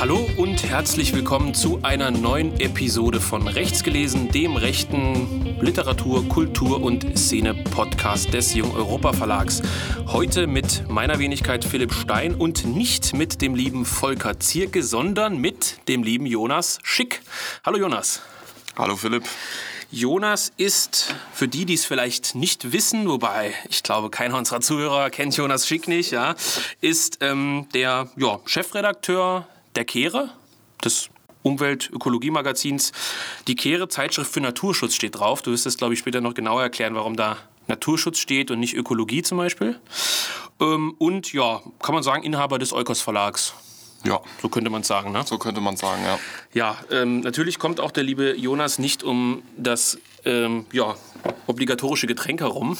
Hallo und herzlich willkommen zu einer neuen Episode von Rechts gelesen, dem rechten Literatur, Kultur und Szene-Podcast des Jung Europa Verlags. Heute mit meiner Wenigkeit Philipp Stein und nicht mit dem lieben Volker Zierke, sondern mit dem lieben Jonas Schick. Hallo Jonas. Hallo Philipp. Jonas ist, für die, die es vielleicht nicht wissen, wobei ich glaube, keiner unserer Zuhörer kennt Jonas Schick nicht, ja, ist ähm, der ja, Chefredakteur der Kehre, des Umwelt-Ökologie-Magazins. Die Kehre, Zeitschrift für Naturschutz steht drauf. Du wirst es, glaube ich, später noch genauer erklären, warum da Naturschutz steht und nicht Ökologie zum Beispiel. Ähm, und ja, kann man sagen, Inhaber des Eukos Verlags. Ja. So könnte man sagen, ne? So könnte man sagen, ja. Ja, ähm, natürlich kommt auch der liebe Jonas nicht um das ähm, ja, obligatorische Getränk herum.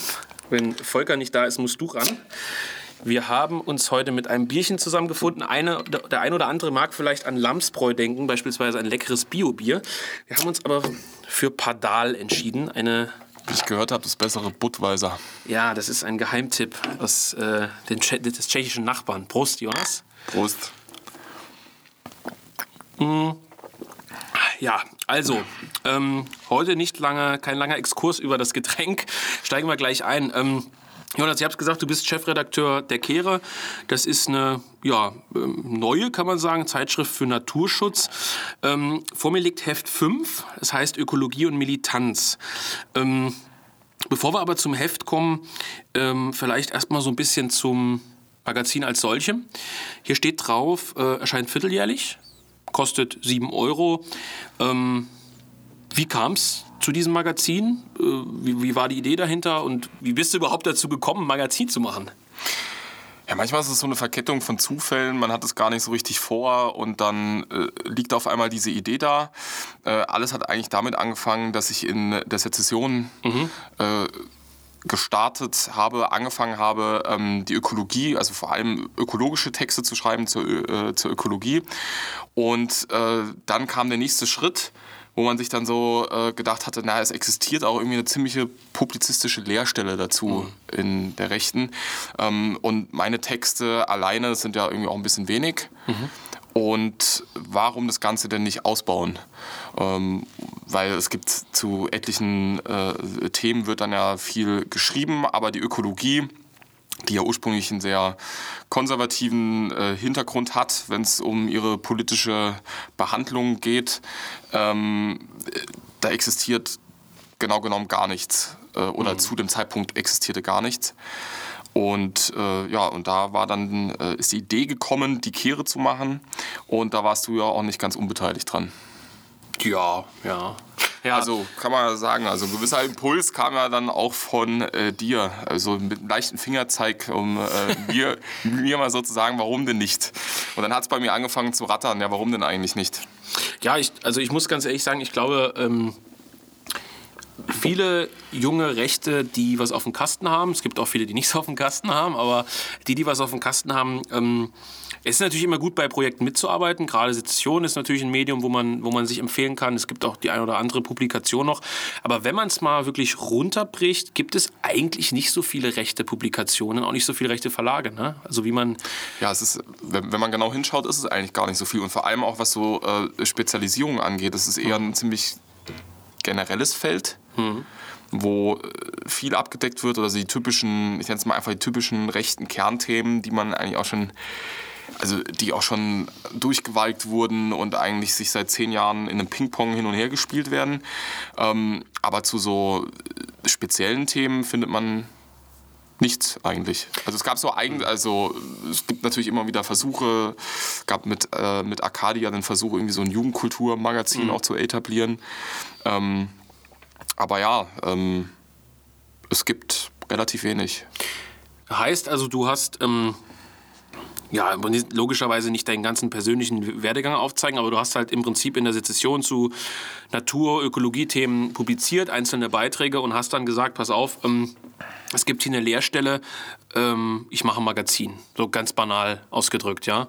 Wenn Volker nicht da ist, musst du ran. Wir haben uns heute mit einem Bierchen zusammengefunden. Eine, der ein oder andere mag vielleicht an Lamsbräu denken, beispielsweise ein leckeres Bio-Bier. Wir haben uns aber für Padal entschieden. Eine Wie ich gehört habe, das bessere Budweiser. ja, das ist ein Geheimtipp aus äh, den Tsche des tschechischen Nachbarn. Prost, Jonas. Prost. Ja, also, ähm, heute nicht lange, kein langer Exkurs über das Getränk. Steigen wir gleich ein. Ähm, Jonas, ich habe gesagt, du bist Chefredakteur der Kehre. Das ist eine ja, ähm, neue, kann man sagen, Zeitschrift für Naturschutz. Ähm, vor mir liegt Heft 5, das heißt Ökologie und Militanz. Ähm, bevor wir aber zum Heft kommen, ähm, vielleicht erstmal so ein bisschen zum Magazin als solchem. Hier steht drauf, äh, erscheint vierteljährlich, kostet 7 Euro. Ähm, wie kam es zu diesem Magazin? Äh, wie, wie war die Idee dahinter und wie bist du überhaupt dazu gekommen, ein Magazin zu machen? Ja, manchmal ist es so eine Verkettung von Zufällen, man hat es gar nicht so richtig vor und dann äh, liegt auf einmal diese Idee da. Äh, alles hat eigentlich damit angefangen, dass ich in der Sezession äh, gestartet habe, angefangen habe, ähm, die Ökologie, also vor allem ökologische Texte zu schreiben zur, äh, zur Ökologie. Und äh, dann kam der nächste Schritt, wo man sich dann so äh, gedacht hatte, na, es existiert auch irgendwie eine ziemliche publizistische Leerstelle dazu in der Rechten. Ähm, und meine Texte alleine sind ja irgendwie auch ein bisschen wenig. Und warum das Ganze denn nicht ausbauen? Ähm, weil es gibt zu etlichen äh, Themen wird dann ja viel geschrieben, aber die Ökologie, die ja ursprünglich einen sehr konservativen äh, Hintergrund hat, wenn es um ihre politische Behandlung geht, ähm, äh, da existiert genau genommen gar nichts. Äh, oder zu dem Zeitpunkt existierte gar nichts. Und äh, ja, und da war dann äh, ist die Idee gekommen, die Kehre zu machen. Und da warst du ja auch nicht ganz unbeteiligt dran. Ja, ja. Ja, Also kann man sagen, also ein gewisser Impuls kam ja dann auch von äh, dir. Also mit einem leichten Fingerzeig, um äh, mir, mir mal so zu sagen, warum denn nicht? Und dann hat es bei mir angefangen zu rattern. Ja, warum denn eigentlich nicht? Ja, ich, also ich muss ganz ehrlich sagen, ich glaube, ähm, viele junge Rechte, die was auf dem Kasten haben, es gibt auch viele, die nichts auf dem Kasten haben, aber die, die was auf dem Kasten haben, ähm, es ist natürlich immer gut, bei Projekten mitzuarbeiten. Gerade Sezession ist natürlich ein Medium, wo man, wo man sich empfehlen kann. Es gibt auch die eine oder andere Publikation noch. Aber wenn man es mal wirklich runterbricht, gibt es eigentlich nicht so viele rechte Publikationen, auch nicht so viele rechte Verlage. Ne? Also wie man Ja, es ist, wenn, wenn man genau hinschaut, ist es eigentlich gar nicht so viel. Und vor allem auch, was so äh, Spezialisierung angeht, es ist eher ein ziemlich generelles Feld, wo äh, viel abgedeckt wird oder so die typischen, ich nenne es mal einfach die typischen rechten Kernthemen, die man eigentlich auch schon, also die auch schon durchgewalkt wurden und eigentlich sich seit zehn Jahren in einem Ping-Pong hin und her gespielt werden. Ähm, aber zu so äh, speziellen Themen findet man nichts eigentlich. Also es gab so eigen, also es gibt natürlich immer wieder Versuche, es gab mit, äh, mit Arcadia den Versuch, irgendwie so ein Jugendkulturmagazin auch zu etablieren. Ähm, aber ja, ähm, es gibt relativ wenig. Heißt also, du hast ähm, ja logischerweise nicht deinen ganzen persönlichen Werdegang aufzeigen, aber du hast halt im Prinzip in der Sezession zu Natur-, Ökologie-Themen publiziert, einzelne Beiträge und hast dann gesagt, pass auf, ähm, es gibt hier eine Leerstelle, ähm, ich mache ein Magazin, so ganz banal ausgedrückt, ja.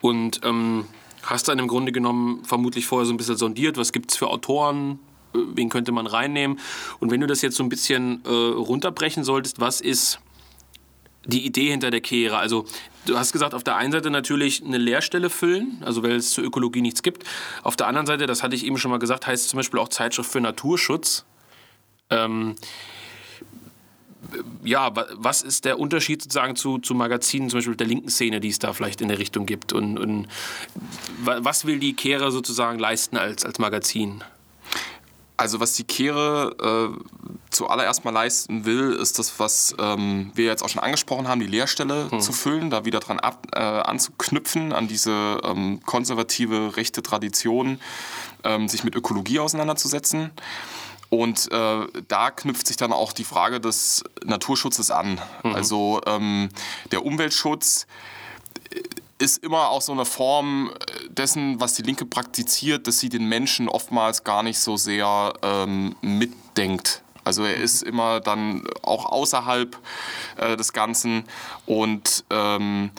Und ähm, hast dann im Grunde genommen vermutlich vorher so ein bisschen sondiert, was gibt es für Autoren, äh, wen könnte man reinnehmen. Und wenn du das jetzt so ein bisschen äh, runterbrechen solltest, was ist die Idee hinter der Kehre? Also du hast gesagt, auf der einen Seite natürlich eine Leerstelle füllen, also weil es zur Ökologie nichts gibt. Auf der anderen Seite, das hatte ich eben schon mal gesagt, heißt zum Beispiel auch Zeitschrift für Naturschutz. Ähm, ja, was ist der Unterschied sozusagen zu, zu Magazinen, zum Beispiel der linken Szene, die es da vielleicht in der Richtung gibt? Und, und was will die Kehre sozusagen leisten als, als Magazin? Also was die Kehre äh, zuallererst mal leisten will, ist das, was ähm, wir jetzt auch schon angesprochen haben, die Leerstelle hm. zu füllen, da wieder dran ab, äh, anzuknüpfen, an diese ähm, konservative rechte Tradition, ähm, sich mit Ökologie auseinanderzusetzen. Und äh, da knüpft sich dann auch die Frage des Naturschutzes an. Mhm. Also ähm, der Umweltschutz ist immer auch so eine Form dessen, was die Linke praktiziert, dass sie den Menschen oftmals gar nicht so sehr ähm, mitdenkt. Also er ist immer dann auch außerhalb äh, des Ganzen und ähm,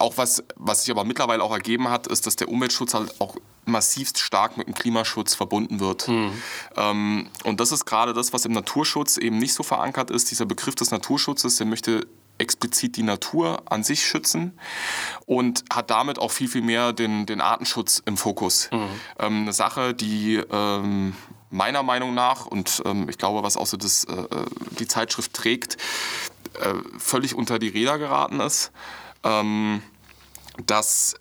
auch was, was sich aber mittlerweile auch ergeben hat, ist, dass der Umweltschutz halt auch massivst stark mit dem Klimaschutz verbunden wird. Mhm. Ähm, und das ist gerade das, was im Naturschutz eben nicht so verankert ist. Dieser Begriff des Naturschutzes, der möchte explizit die Natur an sich schützen und hat damit auch viel, viel mehr den, den Artenschutz im Fokus. Mhm. Ähm, eine Sache, die ähm, meiner Meinung nach und ähm, ich glaube, was auch so das, äh, äh die Zeitschrift trägt, äh, völlig unter die Räder geraten ist. Ähm, dass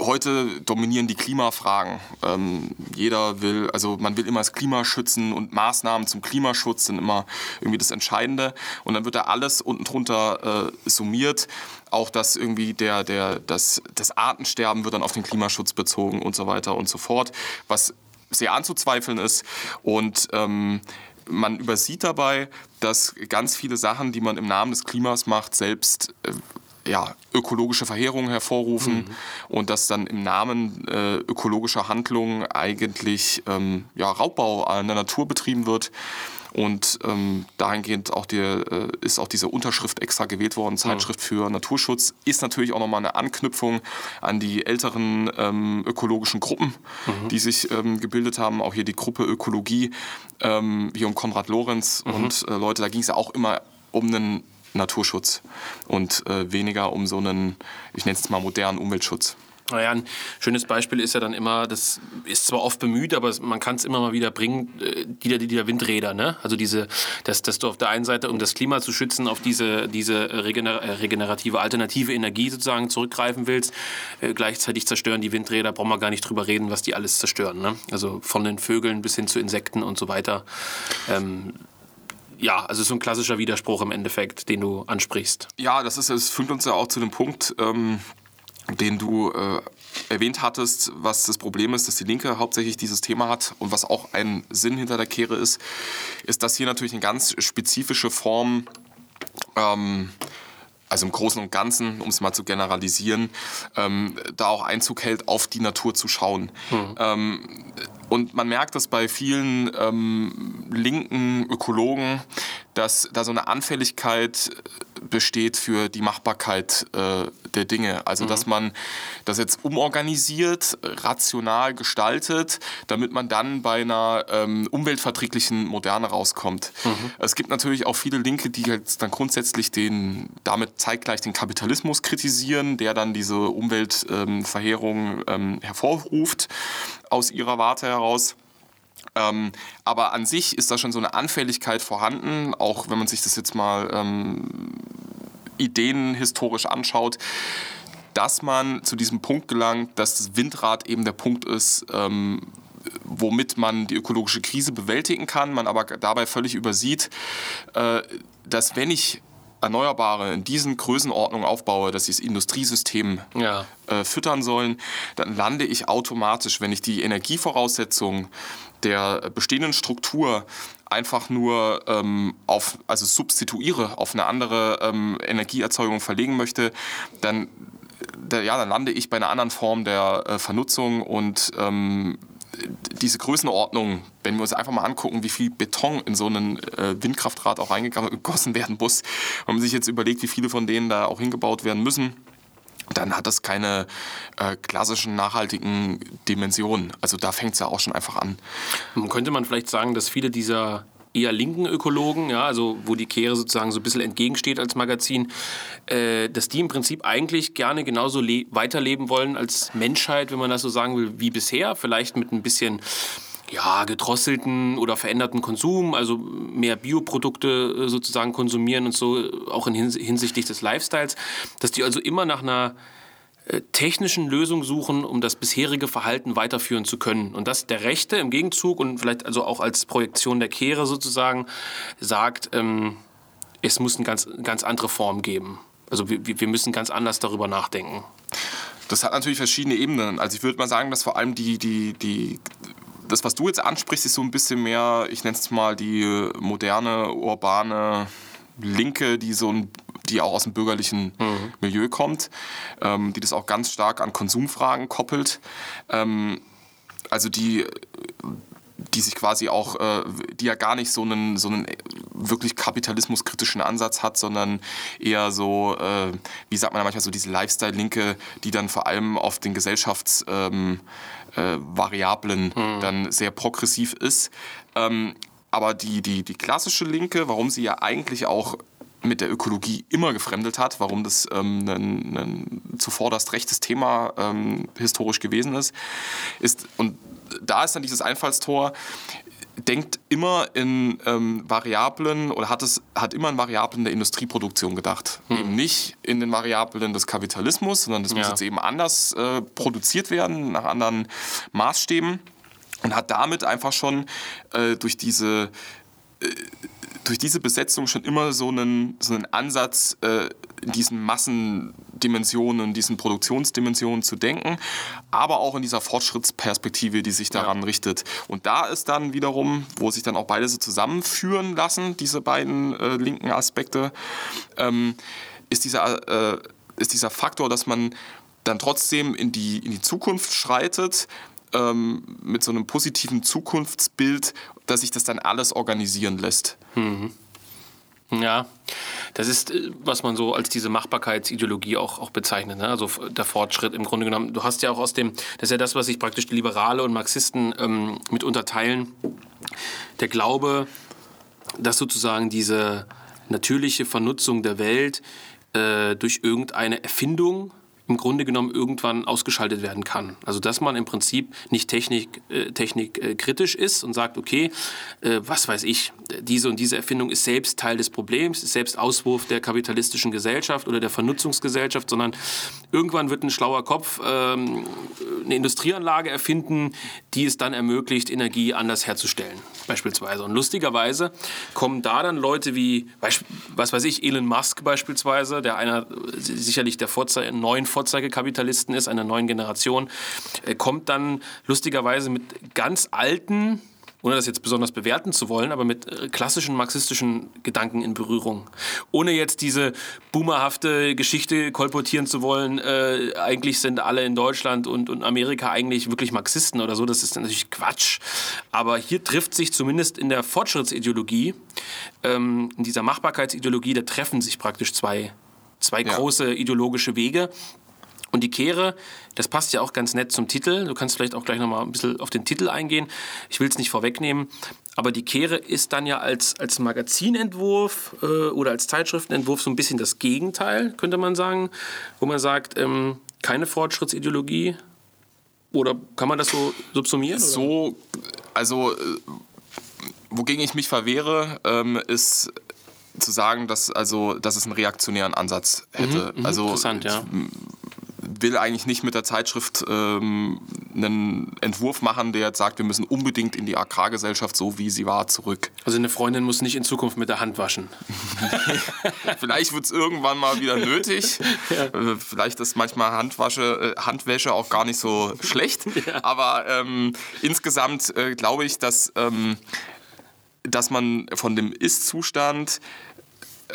heute dominieren die Klimafragen. Ähm, jeder will, also man will immer das Klima schützen und Maßnahmen zum Klimaschutz sind immer irgendwie das Entscheidende. Und dann wird da alles unten drunter äh, summiert. Auch das irgendwie der, der, das, das Artensterben wird dann auf den Klimaschutz bezogen und so weiter und so fort. Was sehr anzuzweifeln ist. Und ähm, man übersieht dabei, dass ganz viele Sachen, die man im Namen des Klimas macht, selbst äh, ja, ökologische Verheerungen hervorrufen mhm. und dass dann im Namen äh, ökologischer Handlungen eigentlich ähm, ja, Raubbau an der Natur betrieben wird. Und ähm, dahingehend auch die, äh, ist auch diese Unterschrift extra gewählt worden, Zeitschrift für Naturschutz, ist natürlich auch nochmal eine Anknüpfung an die älteren ähm, ökologischen Gruppen, mhm. die sich ähm, gebildet haben. Auch hier die Gruppe Ökologie, ähm, hier um Konrad Lorenz mhm. und äh, Leute, da ging es ja auch immer um einen Naturschutz und äh, weniger um so einen, ich nenne es mal modernen Umweltschutz. Naja, ein schönes Beispiel ist ja dann immer, das ist zwar oft bemüht, aber man kann es immer mal wieder bringen, äh, die, die, die Windräder. Ne? Also diese, dass, dass du auf der einen Seite, um das Klima zu schützen, auf diese, diese regener äh, regenerative alternative Energie sozusagen zurückgreifen willst. Äh, gleichzeitig zerstören die Windräder, brauchen wir gar nicht drüber reden, was die alles zerstören. Ne? Also von den Vögeln bis hin zu Insekten und so weiter. Ähm, ja, also so ein klassischer Widerspruch im Endeffekt, den du ansprichst. Ja, das ist, es führt uns ja auch zu dem Punkt, ähm, den du äh, erwähnt hattest, was das Problem ist, dass die Linke hauptsächlich dieses Thema hat und was auch ein Sinn hinter der Kehre ist, ist, dass hier natürlich eine ganz spezifische Form ähm, also im Großen und Ganzen, um es mal zu generalisieren, ähm, da auch Einzug hält, auf die Natur zu schauen. Hm. Ähm, und man merkt das bei vielen ähm, linken Ökologen, dass da so eine Anfälligkeit besteht für die Machbarkeit äh, der Dinge. Also, mhm. dass man das jetzt umorganisiert, rational gestaltet, damit man dann bei einer ähm, umweltverträglichen Moderne rauskommt. Mhm. Es gibt natürlich auch viele Linke, die jetzt dann grundsätzlich den, damit zeitgleich den Kapitalismus kritisieren, der dann diese Umweltverheerung ähm, ähm, hervorruft aus ihrer Warte heraus. Ähm, aber an sich ist da schon so eine Anfälligkeit vorhanden, auch wenn man sich das jetzt mal ähm, ideenhistorisch anschaut, dass man zu diesem Punkt gelangt, dass das Windrad eben der Punkt ist, ähm, womit man die ökologische Krise bewältigen kann, man aber dabei völlig übersieht, äh, dass wenn ich Erneuerbare in diesen Größenordnungen aufbaue, dass sie das Industriesystem ja. äh, füttern sollen, dann lande ich automatisch, wenn ich die Energievoraussetzungen der bestehenden Struktur einfach nur ähm, auf, also substituiere, auf eine andere ähm, Energieerzeugung verlegen möchte, dann, da, ja, dann lande ich bei einer anderen Form der äh, Vernutzung und ähm, diese Größenordnung, wenn wir uns einfach mal angucken, wie viel Beton in so einen äh, Windkraftrad auch reingegossen werden muss, wenn man sich jetzt überlegt, wie viele von denen da auch hingebaut werden müssen, dann hat das keine äh, klassischen nachhaltigen Dimensionen. Also da fängt es ja auch schon einfach an. Könnte man vielleicht sagen, dass viele dieser eher linken Ökologen, ja, also wo die Kehre sozusagen so ein bisschen entgegensteht als Magazin, äh, dass die im Prinzip eigentlich gerne genauso weiterleben wollen als Menschheit, wenn man das so sagen will, wie bisher. Vielleicht mit ein bisschen ja, gedrosselten oder veränderten Konsum, also mehr Bioprodukte äh, sozusagen konsumieren und so, auch in hinsichtlich des Lifestyles, dass die also immer nach einer äh, technischen Lösung suchen, um das bisherige Verhalten weiterführen zu können. Und dass der Rechte im Gegenzug und vielleicht also auch als Projektion der Kehre sozusagen sagt, ähm, es muss eine ganz, ganz andere Form geben. Also wir, wir müssen ganz anders darüber nachdenken. Das hat natürlich verschiedene Ebenen. Also ich würde mal sagen, dass vor allem die, die, die das, was du jetzt ansprichst, ist so ein bisschen mehr, ich nenne es mal die moderne, urbane Linke, die so ein die auch aus dem bürgerlichen mhm. Milieu kommt, ähm, die das auch ganz stark an Konsumfragen koppelt. Ähm, also die, die sich quasi auch, äh, die ja gar nicht so einen, so einen wirklich kapitalismuskritischen Ansatz hat, sondern eher so, äh, wie sagt man manchmal, so diese Lifestyle-Linke, die dann vor allem auf den Gesellschafts- ähm, äh, mhm. dann sehr progressiv ist. Ähm, aber die, die, die klassische Linke, warum sie ja eigentlich auch mit der Ökologie immer gefremdet hat, warum das ähm, ein, ein zuvorderst rechtes Thema ähm, historisch gewesen ist, ist, und da ist dann dieses Einfallstor, denkt immer in ähm, Variablen oder hat, es, hat immer in Variablen der Industrieproduktion gedacht. Hm. Eben nicht in den Variablen des Kapitalismus, sondern das ja. muss jetzt eben anders äh, produziert werden, nach anderen Maßstäben. Und hat damit einfach schon äh, durch diese äh, durch diese Besetzung schon immer so einen, so einen Ansatz äh, in diesen Massendimensionen, in diesen Produktionsdimensionen zu denken, aber auch in dieser Fortschrittsperspektive, die sich daran ja. richtet. Und da ist dann wiederum, wo sich dann auch beide so zusammenführen lassen, diese beiden äh, linken Aspekte, ähm, ist, dieser, äh, ist dieser Faktor, dass man dann trotzdem in die, in die Zukunft schreitet, ähm, mit so einem positiven Zukunftsbild, dass sich das dann alles organisieren lässt. Mhm. Ja, das ist, äh, was man so als diese Machbarkeitsideologie auch, auch bezeichnet. Ne? Also der Fortschritt im Grunde genommen. Du hast ja auch aus dem, das ist ja das, was sich praktisch die Liberale und Marxisten ähm, mit unterteilen. Der Glaube, dass sozusagen diese natürliche Vernutzung der Welt äh, durch irgendeine Erfindung im Grunde genommen irgendwann ausgeschaltet werden kann. Also dass man im Prinzip nicht technik, äh, technikkritisch äh, ist und sagt, okay, äh, was weiß ich, diese und diese Erfindung ist selbst Teil des Problems, ist selbst Auswurf der kapitalistischen Gesellschaft oder der Vernutzungsgesellschaft, sondern irgendwann wird ein schlauer Kopf ähm, eine Industrieanlage erfinden, die es dann ermöglicht, Energie anders herzustellen, beispielsweise. Und lustigerweise kommen da dann Leute wie, was weiß ich, Elon Musk beispielsweise, der einer sicherlich der Vorze neuen Vorzeige Vorzeigekapitalisten ist, einer neuen Generation, kommt dann lustigerweise mit ganz alten ohne das jetzt besonders bewerten zu wollen, aber mit äh, klassischen marxistischen Gedanken in Berührung. Ohne jetzt diese boomerhafte Geschichte kolportieren zu wollen, äh, eigentlich sind alle in Deutschland und, und Amerika eigentlich wirklich Marxisten oder so, das ist natürlich Quatsch. Aber hier trifft sich zumindest in der Fortschrittsideologie, ähm, in dieser Machbarkeitsideologie, da treffen sich praktisch zwei, zwei ja. große ideologische Wege. Und die Kehre, das passt ja auch ganz nett zum Titel. Du kannst vielleicht auch gleich nochmal ein bisschen auf den Titel eingehen. Ich will es nicht vorwegnehmen. Aber die Kehre ist dann ja als, als Magazinentwurf äh, oder als Zeitschriftenentwurf so ein bisschen das Gegenteil, könnte man sagen. Wo man sagt, ähm, keine Fortschrittsideologie. Oder kann man das so subsumieren? So, also, äh, wogegen ich mich verwehre, ähm, ist zu sagen, dass, also, dass es einen reaktionären Ansatz hätte. Mhm, mhm also, interessant, ja will eigentlich nicht mit der Zeitschrift ähm, einen Entwurf machen, der jetzt sagt, wir müssen unbedingt in die Agrargesellschaft so wie sie war zurück. Also eine Freundin muss nicht in Zukunft mit der Hand waschen. Vielleicht wird es irgendwann mal wieder nötig. Ja. Äh, vielleicht ist manchmal Handwasche, äh, Handwäsche auch gar nicht so schlecht. Ja. Aber ähm, insgesamt äh, glaube ich, dass, ähm, dass man von dem Ist-Zustand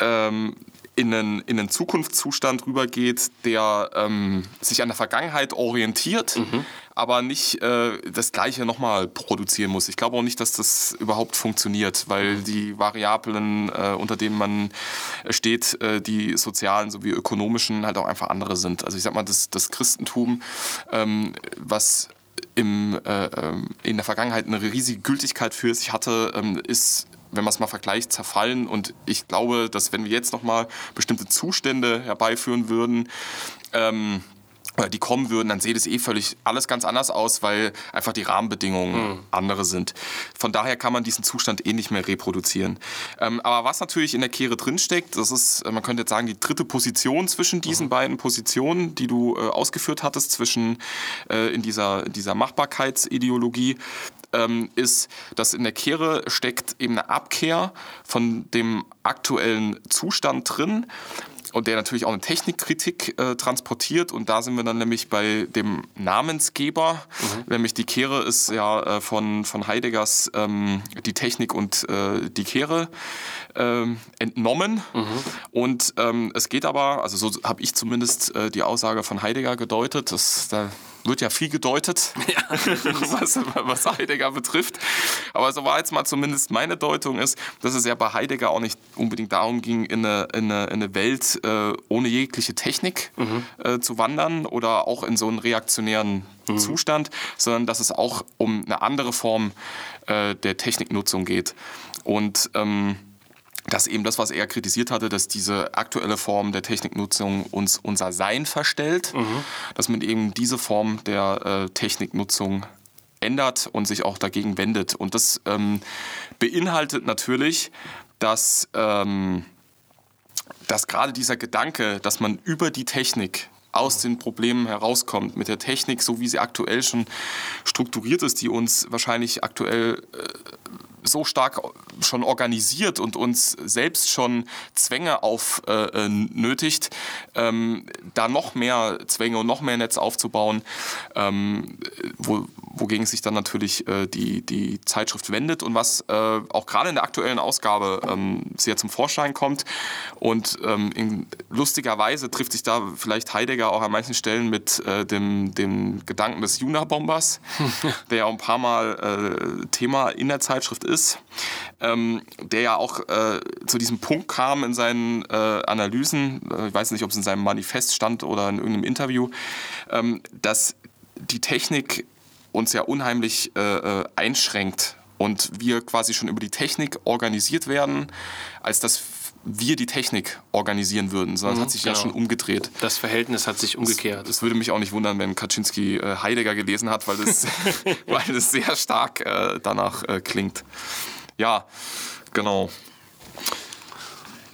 ähm, in einen, in einen Zukunftszustand rübergeht, der ähm, sich an der Vergangenheit orientiert, mhm. aber nicht äh, das Gleiche nochmal produzieren muss. Ich glaube auch nicht, dass das überhaupt funktioniert, weil mhm. die Variablen, äh, unter denen man steht, äh, die sozialen sowie ökonomischen, halt auch einfach andere sind. Also ich sag mal, das, das Christentum, ähm, was im, äh, ähm, in der Vergangenheit eine riesige Gültigkeit für sich hatte, ähm, ist wenn man es mal vergleicht, zerfallen. Und ich glaube, dass wenn wir jetzt nochmal bestimmte Zustände herbeiführen würden, ähm, die kommen würden, dann sieht es eh völlig alles ganz anders aus, weil einfach die Rahmenbedingungen mhm. andere sind. Von daher kann man diesen Zustand eh nicht mehr reproduzieren. Ähm, aber was natürlich in der Kehre drinsteckt, das ist, man könnte jetzt sagen, die dritte Position zwischen diesen mhm. beiden Positionen, die du äh, ausgeführt hattest, zwischen äh, in dieser, dieser Machbarkeitsideologie, ähm, ist, dass in der Kehre steckt eben eine Abkehr von dem aktuellen Zustand drin und der natürlich auch eine Technikkritik äh, transportiert. Und da sind wir dann nämlich bei dem Namensgeber, mhm. nämlich die Kehre ist ja äh, von, von Heideggers ähm, die Technik und äh, die Kehre ähm, entnommen. Mhm. Und ähm, es geht aber, also so habe ich zumindest äh, die Aussage von Heidegger gedeutet, dass da wird ja viel gedeutet, ja. was, was, Heidegger betrifft. Aber so war jetzt mal zumindest meine Deutung ist, dass es ja bei Heidegger auch nicht unbedingt darum ging, in eine, in eine, in eine Welt äh, ohne jegliche Technik mhm. äh, zu wandern oder auch in so einen reaktionären mhm. Zustand, sondern dass es auch um eine andere Form äh, der Techniknutzung geht. Und ähm, dass eben das, was er kritisiert hatte, dass diese aktuelle Form der Techniknutzung uns unser Sein verstellt, mhm. dass man eben diese Form der äh, Techniknutzung ändert und sich auch dagegen wendet. Und das ähm, beinhaltet natürlich, dass, ähm, dass gerade dieser Gedanke, dass man über die Technik aus den Problemen herauskommt, mit der Technik, so wie sie aktuell schon strukturiert ist, die uns wahrscheinlich aktuell äh, so stark schon organisiert und uns selbst schon Zwänge aufnötigt, äh, äh ähm, da noch mehr Zwänge und noch mehr Netz aufzubauen, ähm, wo, wogegen sich dann natürlich äh, die, die Zeitschrift wendet und was äh, auch gerade in der aktuellen Ausgabe ähm, sehr zum Vorschein kommt. Und ähm, in, lustigerweise trifft sich da vielleicht Heidegger auch an manchen Stellen mit äh, dem, dem Gedanken des Juna-Bombers, der ja ein paar Mal äh, Thema in der Zeitschrift ist, ähm, der ja auch äh, zu diesem Punkt kam in seinen äh, Analysen, ich weiß nicht, ob es in seinem Manifest stand oder in irgendeinem Interview, ähm, dass die Technik uns ja unheimlich äh, äh, einschränkt und wir quasi schon über die Technik organisiert werden, als dass wir die Technik organisieren würden, sondern mhm, es hat sich genau. ja schon umgedreht. Das Verhältnis hat sich umgekehrt. Es würde mich auch nicht wundern, wenn Kaczynski äh, Heidegger gelesen hat, weil das, weil das sehr stark äh, danach äh, klingt. Ja, genau.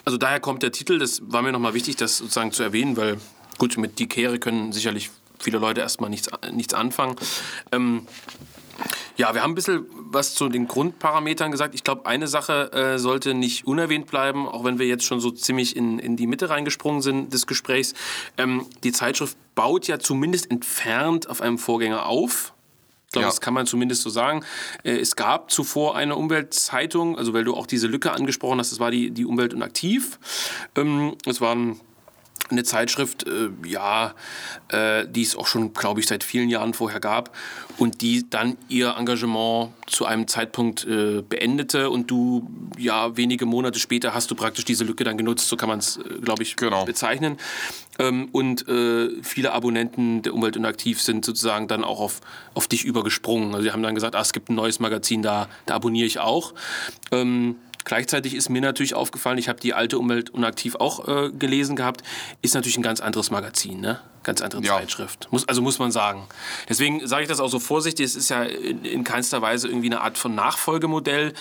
Also daher kommt der Titel, das war mir nochmal wichtig, das sozusagen zu erwähnen, weil gut, mit die Kehre können sicherlich viele Leute erstmal nichts, nichts anfangen. Ähm, ja, wir haben ein bisschen was zu den Grundparametern gesagt. Ich glaube, eine Sache äh, sollte nicht unerwähnt bleiben, auch wenn wir jetzt schon so ziemlich in, in die Mitte reingesprungen sind des Gesprächs. Ähm, die Zeitschrift baut ja zumindest entfernt auf einem Vorgänger auf. Ich glaube, ja. das kann man zumindest so sagen. Äh, es gab zuvor eine Umweltzeitung, also weil du auch diese Lücke angesprochen hast, das war die, die Umwelt und Aktiv. Ähm, es waren eine Zeitschrift, äh, ja, äh, die es auch schon, glaube ich, seit vielen Jahren vorher gab und die dann ihr Engagement zu einem Zeitpunkt äh, beendete und du, ja, wenige Monate später hast du praktisch diese Lücke dann genutzt, so kann man es, äh, glaube ich, genau. bezeichnen. Ähm, und äh, viele Abonnenten der Umwelt und Aktiv sind sozusagen dann auch auf, auf dich übergesprungen. Also sie haben dann gesagt, ah, es gibt ein neues Magazin, da, da abonniere ich auch. Ähm, Gleichzeitig ist mir natürlich aufgefallen, ich habe die alte Umwelt unaktiv auch äh, gelesen gehabt, ist natürlich ein ganz anderes Magazin, ne? ganz andere ja. Zeitschrift. Muss, also muss man sagen. Deswegen sage ich das auch so vorsichtig, es ist ja in, in keinster Weise irgendwie eine Art von Nachfolgemodell.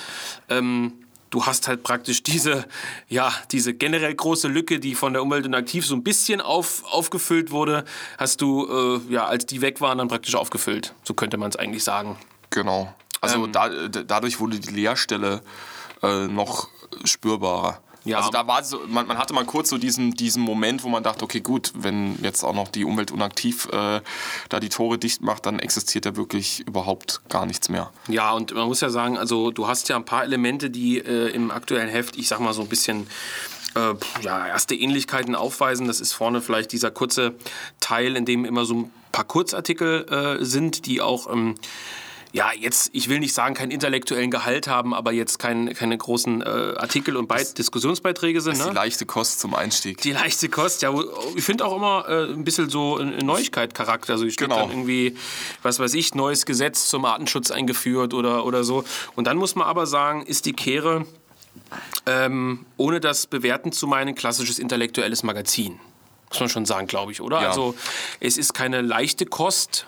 Ähm, du hast halt praktisch diese, ja, diese generell große Lücke, die von der Umwelt und Aktiv so ein bisschen auf, aufgefüllt wurde, hast du, äh, ja, als die weg waren, dann praktisch aufgefüllt. So könnte man es eigentlich sagen. Genau. Also ähm, da, dadurch wurde die Leerstelle äh, noch spürbarer. Ja. Also da war so, man, man, hatte mal kurz so diesen, diesen Moment, wo man dachte, okay gut, wenn jetzt auch noch die Umwelt unaktiv äh, da die Tore dicht macht, dann existiert da wirklich überhaupt gar nichts mehr. Ja, und man muss ja sagen, also du hast ja ein paar Elemente, die äh, im aktuellen Heft, ich sag mal so ein bisschen äh, ja, erste Ähnlichkeiten aufweisen. Das ist vorne vielleicht dieser kurze Teil, in dem immer so ein paar Kurzartikel äh, sind, die auch ähm, ja, jetzt, ich will nicht sagen, keinen intellektuellen Gehalt haben, aber jetzt kein, keine großen äh, Artikel und Beit Diskussionsbeiträge sind. Das ist ne? die leichte Kost zum Einstieg. Die leichte Kost, ja. Ich finde auch immer äh, ein bisschen so ein Neuigkeit-Charakter. Also ich genau. dann irgendwie, was weiß ich, neues Gesetz zum Artenschutz eingeführt oder, oder so. Und dann muss man aber sagen, ist die Kehre ähm, ohne das bewerten zu meinen, klassisches intellektuelles Magazin. Muss man schon sagen, glaube ich, oder? Ja. Also es ist keine leichte Kost.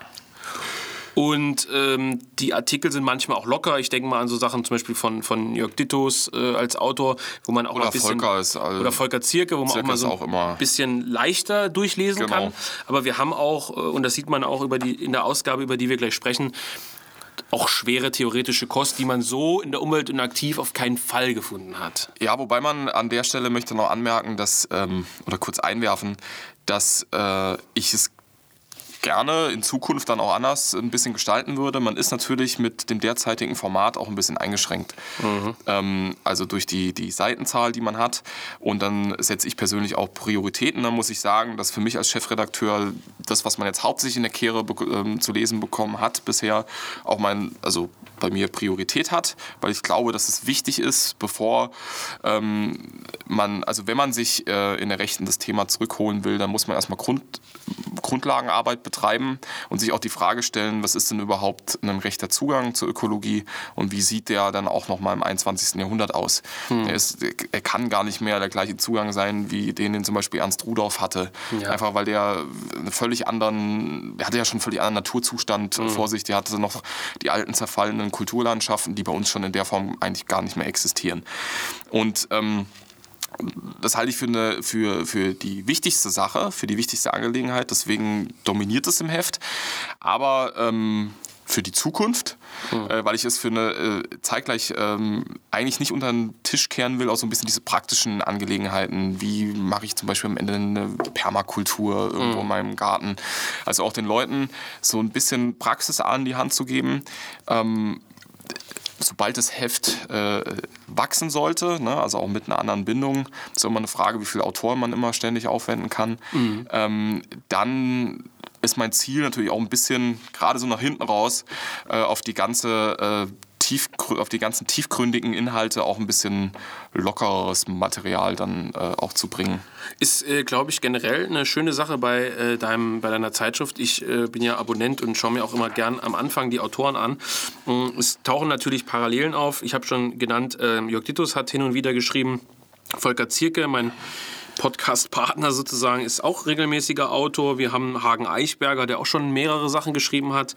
Und ähm, die Artikel sind manchmal auch locker. Ich denke mal an so Sachen zum Beispiel von, von Jörg Dittus äh, als Autor, wo man auch Oder ein bisschen... Volker ist, äh, oder Volker Zierke, wo man Zierke auch mal so immer- ein bisschen leichter durchlesen Genau. kann. Aber wir haben auch, äh, und das sieht man auch über die, in der Ausgabe, über die wir gleich sprechen, auch schwere theoretische Kost, die man so in der Umwelt und aktiv auf keinen Fall gefunden hat. Ja, wobei man an der Stelle möchte noch anmerken, dass, ähm, oder kurz einwerfen, dass äh, ich es gerne in Zukunft dann auch anders ein bisschen gestalten würde. Man ist natürlich mit dem derzeitigen Format auch ein bisschen eingeschränkt. Ähm, also durch die, die Seitenzahl, die man hat. Und dann setze ich persönlich auch Prioritäten. Dann muss ich sagen, dass für mich als Chefredakteur das, was man jetzt hauptsächlich in der Kehre ähm, zu lesen bekommen hat, bisher auch mein, also bei mir Priorität hat, weil ich glaube, dass es wichtig ist, bevor ähm, man, also wenn man sich äh, in der Rechten das Thema zurückholen will, dann muss man erstmal Grund, Grundlagenarbeit betreiben und sich auch die Frage stellen, was ist denn überhaupt ein rechter Zugang zur Ökologie und wie sieht der dann auch nochmal im 21. Jahrhundert aus? Er, ist, er kann gar nicht mehr der gleiche Zugang sein, wie den, den zum Beispiel Ernst Rudolph hatte. Ja. Einfach weil der einen völlig anderen, der hatte ja schon einen völlig anderen Naturzustand vor sich, der hatte noch die alten zerfallenen Kulturlandschaften, die bei uns schon in der Form eigentlich gar nicht mehr existieren. Und ähm, das halte ich für, eine, für, für die wichtigste Sache, für die wichtigste Angelegenheit. Deswegen dominiert es im Heft. Aber ähm, für die Zukunft, äh, weil ich es für eine äh, zeitgleich ähm, eigentlich nicht unter den Tisch kehren will, auch so ein bisschen diese praktischen Angelegenheiten. Wie mache ich zum Beispiel am Ende eine Permakultur irgendwo in meinem Garten? Also auch den Leuten so ein bisschen Praxis an die Hand zu geben. Ähm, sobald das Heft äh, wachsen sollte, ne, also auch mit einer anderen Bindung, ist immer eine Frage, wie viele Autoren man immer ständig aufwenden kann, ähm, dann ist mein Ziel natürlich auch ein bisschen, gerade so nach hinten raus, äh, auf die ganze äh, auf die ganzen tiefgründigen Inhalte auch ein bisschen lockeres Material dann äh, auch zu bringen. Ist, äh, glaube ich, generell eine schöne Sache bei, äh, deinem, bei deiner Zeitschrift. Ich äh, bin ja Abonnent und schaue mir auch immer gern am Anfang die Autoren an. Mm, Es tauchen natürlich Parallelen auf. Ich habe schon genannt, ähm, Jörg Dittus hat hin und wieder geschrieben. Volker Zierke, mein Podcast-Partner sozusagen, ist auch regelmäßiger Autor. Wir haben Hagen Eichberger, der auch schon mehrere Sachen geschrieben hat.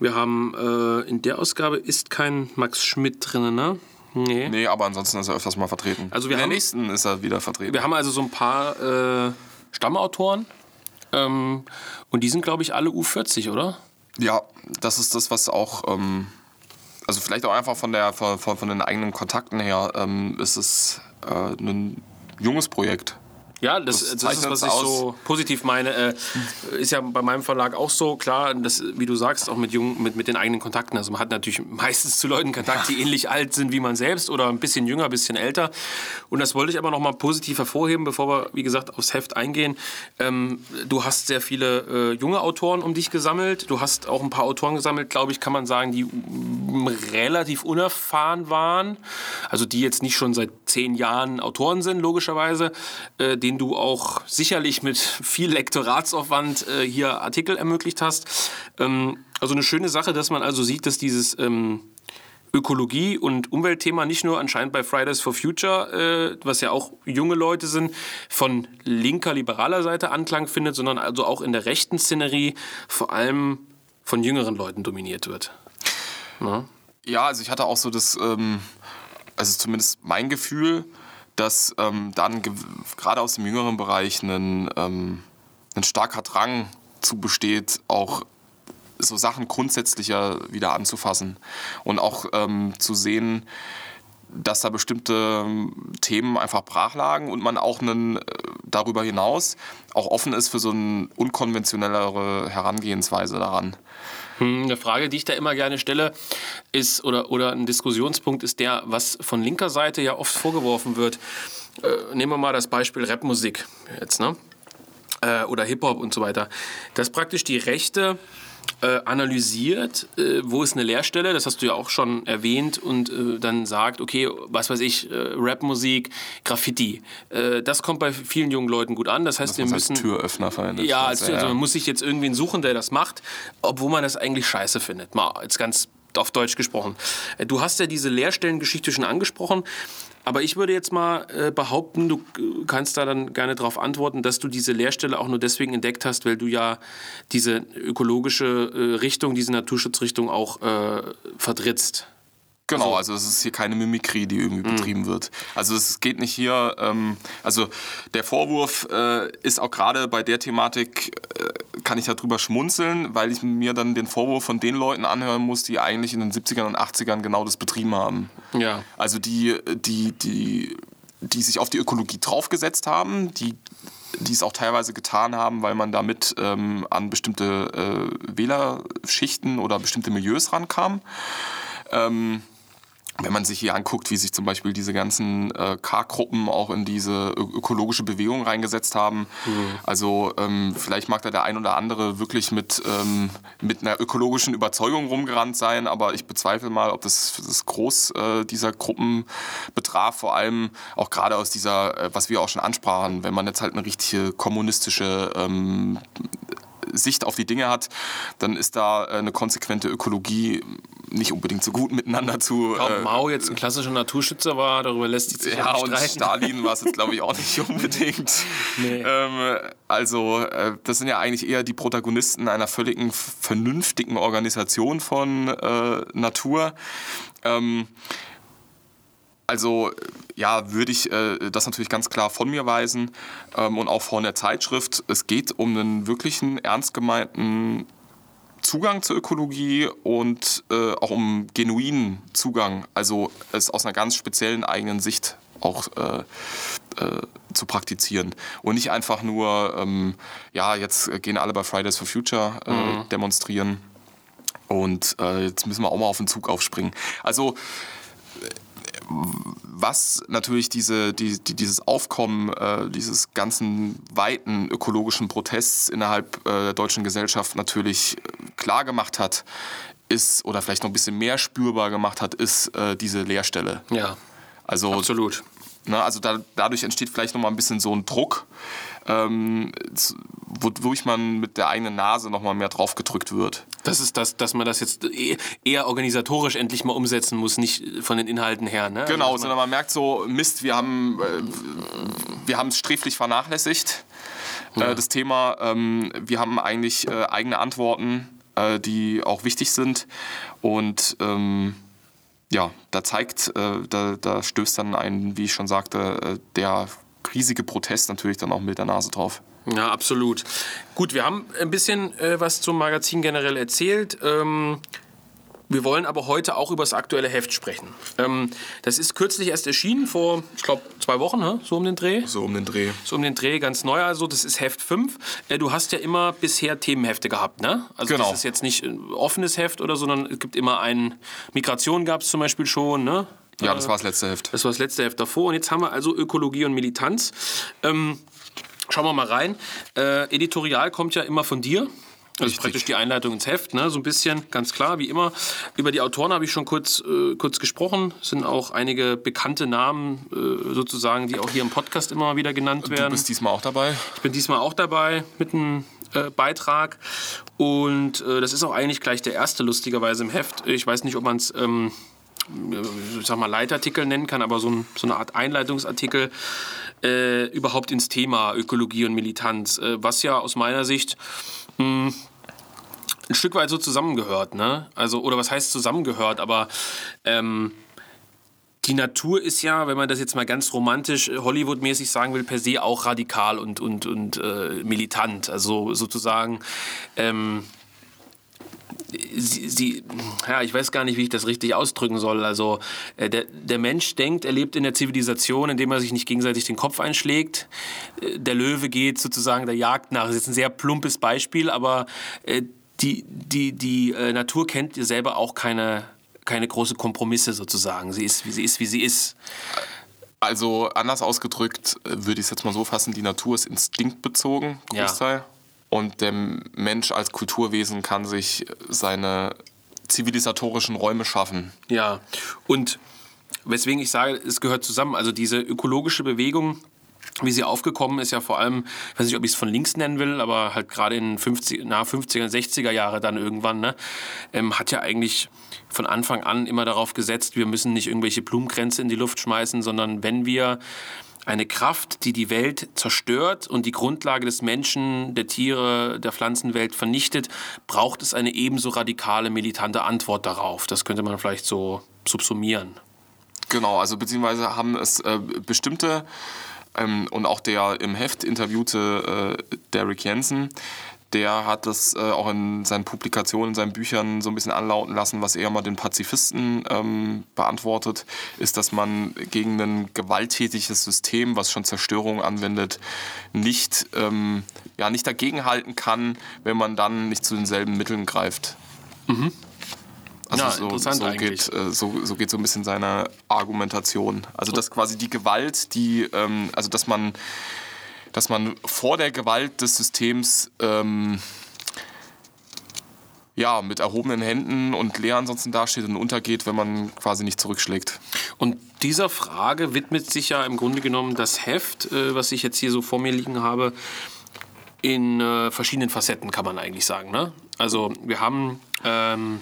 Wir haben äh, in der Ausgabe ist kein Max Schmidt drin, ne? Nee. Nee, aber ansonsten ist er öfters mal vertreten. Also wir In der haben- nächsten ist er wieder vertreten. Wir haben also so ein paar äh, Stammautoren. Ähm, und die sind, glaube ich, alle U40, oder? Ja, das ist das, was auch, ähm, also vielleicht auch einfach von, der, von, von von den eigenen Kontakten her, ähm, ist es äh, ein junges Projekt. Ja, das, Das das, ist, was ich aus. so positiv meine. Äh, ist ja bei meinem Verlag auch so, klar, das, wie du sagst, auch mit, jungen, mit, mit den eigenen Kontakten. Also man hat natürlich meistens zu Leuten Kontakt, die ähnlich alt sind wie man selbst oder ein bisschen jünger, ein bisschen älter. Und das wollte ich aber noch mal positiv hervorheben, bevor wir, wie gesagt, aufs Heft eingehen. Ähm, du hast sehr viele äh, junge Autoren um dich gesammelt. Du hast auch ein paar Autoren gesammelt, glaube ich, kann man sagen, die mm, relativ unerfahren waren. Also die jetzt nicht schon seit zehn Jahren Autoren sind, logischerweise, äh, denen du auch sicherlich mit viel Lektoratsaufwand äh, hier Artikel ermöglicht hast. Ähm, also eine schöne Sache, dass man also sieht, dass dieses ähm, Ökologie- und Umweltthema nicht nur anscheinend bei Fridays for Future, äh, was ja auch junge Leute sind, von linker, liberaler Seite Anklang findet, sondern also auch in der rechten Szenerie vor allem von jüngeren Leuten dominiert wird. Ja, also ich hatte auch so das, ähm, also zumindest mein Gefühl, dass ähm, dann ge- gerade aus dem jüngeren Bereich ein, ähm, ein starker Drang zu besteht, auch so Sachen grundsätzlicher wieder anzufassen und auch ähm, zu sehen, dass da bestimmte ähm, Themen einfach brach lagen und man auch einen, äh, darüber hinaus auch offen ist für so eine unkonventionellere Herangehensweise daran. Hm, Eine Frage, die ich da immer gerne stelle, ist, oder, oder ein Diskussionspunkt ist der, was von linker Seite ja oft vorgeworfen wird. Äh, nehmen wir mal das Beispiel Rapmusik jetzt, ne? Äh, oder Hip-Hop und so weiter. Dass praktisch die Rechte äh, analysiert, äh, wo ist eine Leerstelle, das hast du ja auch schon erwähnt, und äh, dann sagt, okay, was weiß ich, äh, Rapmusik, Graffiti. Äh, das kommt bei vielen jungen Leuten gut an. Das heißt, wir Das als müssen. Türöffner verwendet. Ja, als, also man muss sich jetzt irgendwen suchen, der das macht, obwohl man das eigentlich scheiße findet. Mal jetzt ganz auf Deutsch gesprochen. Du hast ja diese Lehrstellengeschichte schon angesprochen, aber ich würde jetzt mal äh, behaupten, du äh, kannst da dann gerne darauf antworten, dass du diese Lehrstelle auch nur deswegen entdeckt hast, weil du ja diese ökologische äh, Richtung, diese Naturschutzrichtung auch äh, vertrittst. Genau, also es ist hier keine Mimikrie, die irgendwie betrieben wird. Also es geht nicht hier, ähm, also der Vorwurf äh, ist auch gerade bei der Thematik, äh, kann ich darüber schmunzeln, weil ich mir dann den Vorwurf von den Leuten anhören muss, die eigentlich in den 70ern und 80ern genau das betrieben haben. Ja. Also die, die, die, die sich auf die Ökologie draufgesetzt haben, die die es auch teilweise getan haben, weil man damit ähm, an bestimmte äh, Wählerschichten oder bestimmte Milieus rankam. Ähm, wenn man sich hier anguckt, wie sich zum Beispiel diese ganzen äh, K-Gruppen auch in diese ökologische Bewegung reingesetzt haben. Also ähm, vielleicht mag da der ein oder andere wirklich mit, ähm, mit einer ökologischen Überzeugung rumgerannt sein, aber ich bezweifle mal, ob das das Groß äh, dieser Gruppen betraf, vor allem auch gerade aus dieser, äh, was wir auch schon ansprachen, wenn man jetzt halt eine richtige kommunistische ähm, Sicht auf die Dinge hat, dann ist da äh, eine konsequente Ökologie nicht unbedingt so gut miteinander zu. Ob äh, Mao jetzt ein klassischer Naturschützer war, darüber lässt sich ja, nicht und streiten. Stalin war es jetzt, glaube ich, auch nicht unbedingt. Nee. Ähm, also, äh, das sind ja eigentlich eher die Protagonisten einer völligen vernünftigen Organisation von äh, Natur. Ähm, also ja, würde ich äh, das natürlich ganz klar von mir weisen ähm, und auch von der Zeitschrift. Es geht um einen wirklichen, ernst gemeinten Zugang zur Ökologie und äh, auch um genuinen Zugang, also es aus einer ganz speziellen eigenen Sicht auch äh, äh, zu praktizieren und nicht einfach nur, ähm, ja, jetzt gehen alle bei Fridays for Future äh, demonstrieren und äh, jetzt müssen wir auch mal auf den Zug aufspringen. Also was natürlich diese, die, die, dieses Aufkommen äh, dieses ganzen weiten ökologischen Protests innerhalb äh, der deutschen Gesellschaft natürlich äh, klar gemacht hat, ist oder vielleicht noch ein bisschen mehr spürbar gemacht hat, ist äh, diese Leerstelle. Ja, Also, absolut. ne, also da, dadurch entsteht vielleicht noch mal ein bisschen so ein Druck, ähm, wodurch man mit der eigenen Nase noch mal mehr draufgedrückt wird. Das ist das, dass man das jetzt eh- eher organisatorisch endlich mal umsetzen muss, nicht von den Inhalten her. Ne? Genau, Also, sondern man merkt so, Mist, wir haben äh, wir haben es sträflich vernachlässigt, äh, das Thema. Ähm, wir haben eigentlich äh, eigene Antworten, äh, die auch wichtig sind. Und ähm, ja, da zeigt, äh, da, da stößt dann ein, wie ich schon sagte, äh, der riesige Protest natürlich dann auch mit der Nase drauf. Ja, absolut. Gut, wir haben ein bisschen äh, was zum Magazin generell erzählt. Ähm, wir wollen aber heute auch über das aktuelle Heft sprechen. Ähm, das ist kürzlich erst erschienen, vor, ich glaube, zwei Wochen, ne? so um den Dreh. So um den Dreh. So um den Dreh, ganz neu also. Das ist Heft 5. Äh, du hast ja immer bisher Themenhefte gehabt, ne? Also Genau. das ist jetzt nicht ein offenes Heft oder, sondern es gibt immer ein... Migration gab es zum Beispiel schon, ne? Ja, das war das letzte Heft. Das war das letzte Heft davor. Und jetzt haben wir also Ökologie und Militanz. Ähm, schauen wir mal rein. Äh, Editorial kommt ja immer von dir. Das ist Richtig. praktisch die Einleitung ins Heft, ne? so ein bisschen, ganz klar, wie immer. Über die Autoren habe ich schon kurz, äh, kurz gesprochen. Es sind auch einige bekannte Namen äh, sozusagen, die auch hier im Podcast immer wieder genannt Du werden. bist diesmal auch dabei. Ich bin diesmal auch dabei mit einem äh, Beitrag. Und äh, das ist auch eigentlich gleich der erste, lustigerweise im Heft. Ich weiß nicht, ob man es, ähm, ich sag mal, Leitartikel nennen kann, aber so, ein, so eine Art Einleitungsartikel äh, überhaupt ins Thema Ökologie und Militanz, äh, was ja aus meiner Sicht mh, ein Stück weit so zusammengehört. Ne? Also, oder was heißt zusammengehört, aber. Ähm, die Natur ist ja, wenn man das jetzt mal ganz romantisch, äh, Hollywood-mäßig sagen will, per se auch radikal und, und, und äh, militant. Also sozusagen, ähm, sie, sie, ja, ich weiß gar nicht, wie ich das richtig ausdrücken soll. Also äh, der, der Mensch denkt, er lebt in der Zivilisation, indem er sich nicht gegenseitig den Kopf einschlägt. Äh, Der Löwe geht sozusagen der Jagd nach. Das ist jetzt ein sehr plumpes Beispiel, aber äh, die, die, die Natur kennt selber auch keine, keine große Kompromisse sozusagen. Sie ist, wie sie ist, wie sie ist. Also anders ausgedrückt würde ich es jetzt mal so fassen, die Natur ist instinktbezogen, Ja. Und der Mensch als Kulturwesen kann sich seine zivilisatorischen Räume schaffen. Ja, und weswegen ich sage, es gehört zusammen. Also diese ökologische Bewegung wie sie aufgekommen ist, ja vor allem, ich weiß nicht, ob ich es von links nennen will, aber halt gerade in 50, na, 50er, 60er Jahre dann irgendwann, ne, ähm, hat ja eigentlich von Anfang an immer darauf gesetzt, wir müssen nicht irgendwelche Blumenkränze in die Luft schmeißen, sondern wenn wir eine Kraft, die die Welt zerstört und die Grundlage des Menschen, der Tiere, der Pflanzenwelt vernichtet, braucht es eine ebenso radikale, militante Antwort darauf. Das könnte man vielleicht so subsumieren. Genau, also beziehungsweise haben es äh, bestimmte ähm, und auch der im Heft interviewte äh, Derek Jensen, der hat das äh, auch in seinen Publikationen, in seinen Büchern so ein bisschen anlauten lassen, was er mal den Pazifisten ähm, beantwortet, ist, dass man gegen ein gewalttätiges System, was schon Zerstörung anwendet, nicht, ähm, ja, nicht dagegenhalten kann, wenn man dann nicht zu denselben Mitteln greift. Mhm. Also ja, so, interessant so eigentlich. Geht, äh, so, so geht so ein bisschen seine Argumentation. Also dass quasi die Gewalt, die, ähm, also dass man, dass man vor der Gewalt des Systems ähm, ja, mit erhobenen Händen und leer ansonsten dasteht und untergeht, wenn man quasi nicht zurückschlägt. Und dieser Frage widmet sich ja im Grunde genommen das Heft, äh, was ich jetzt hier so vor mir liegen habe, in äh, verschiedenen Facetten, kann man eigentlich sagen. Ne? Also wir haben ähm,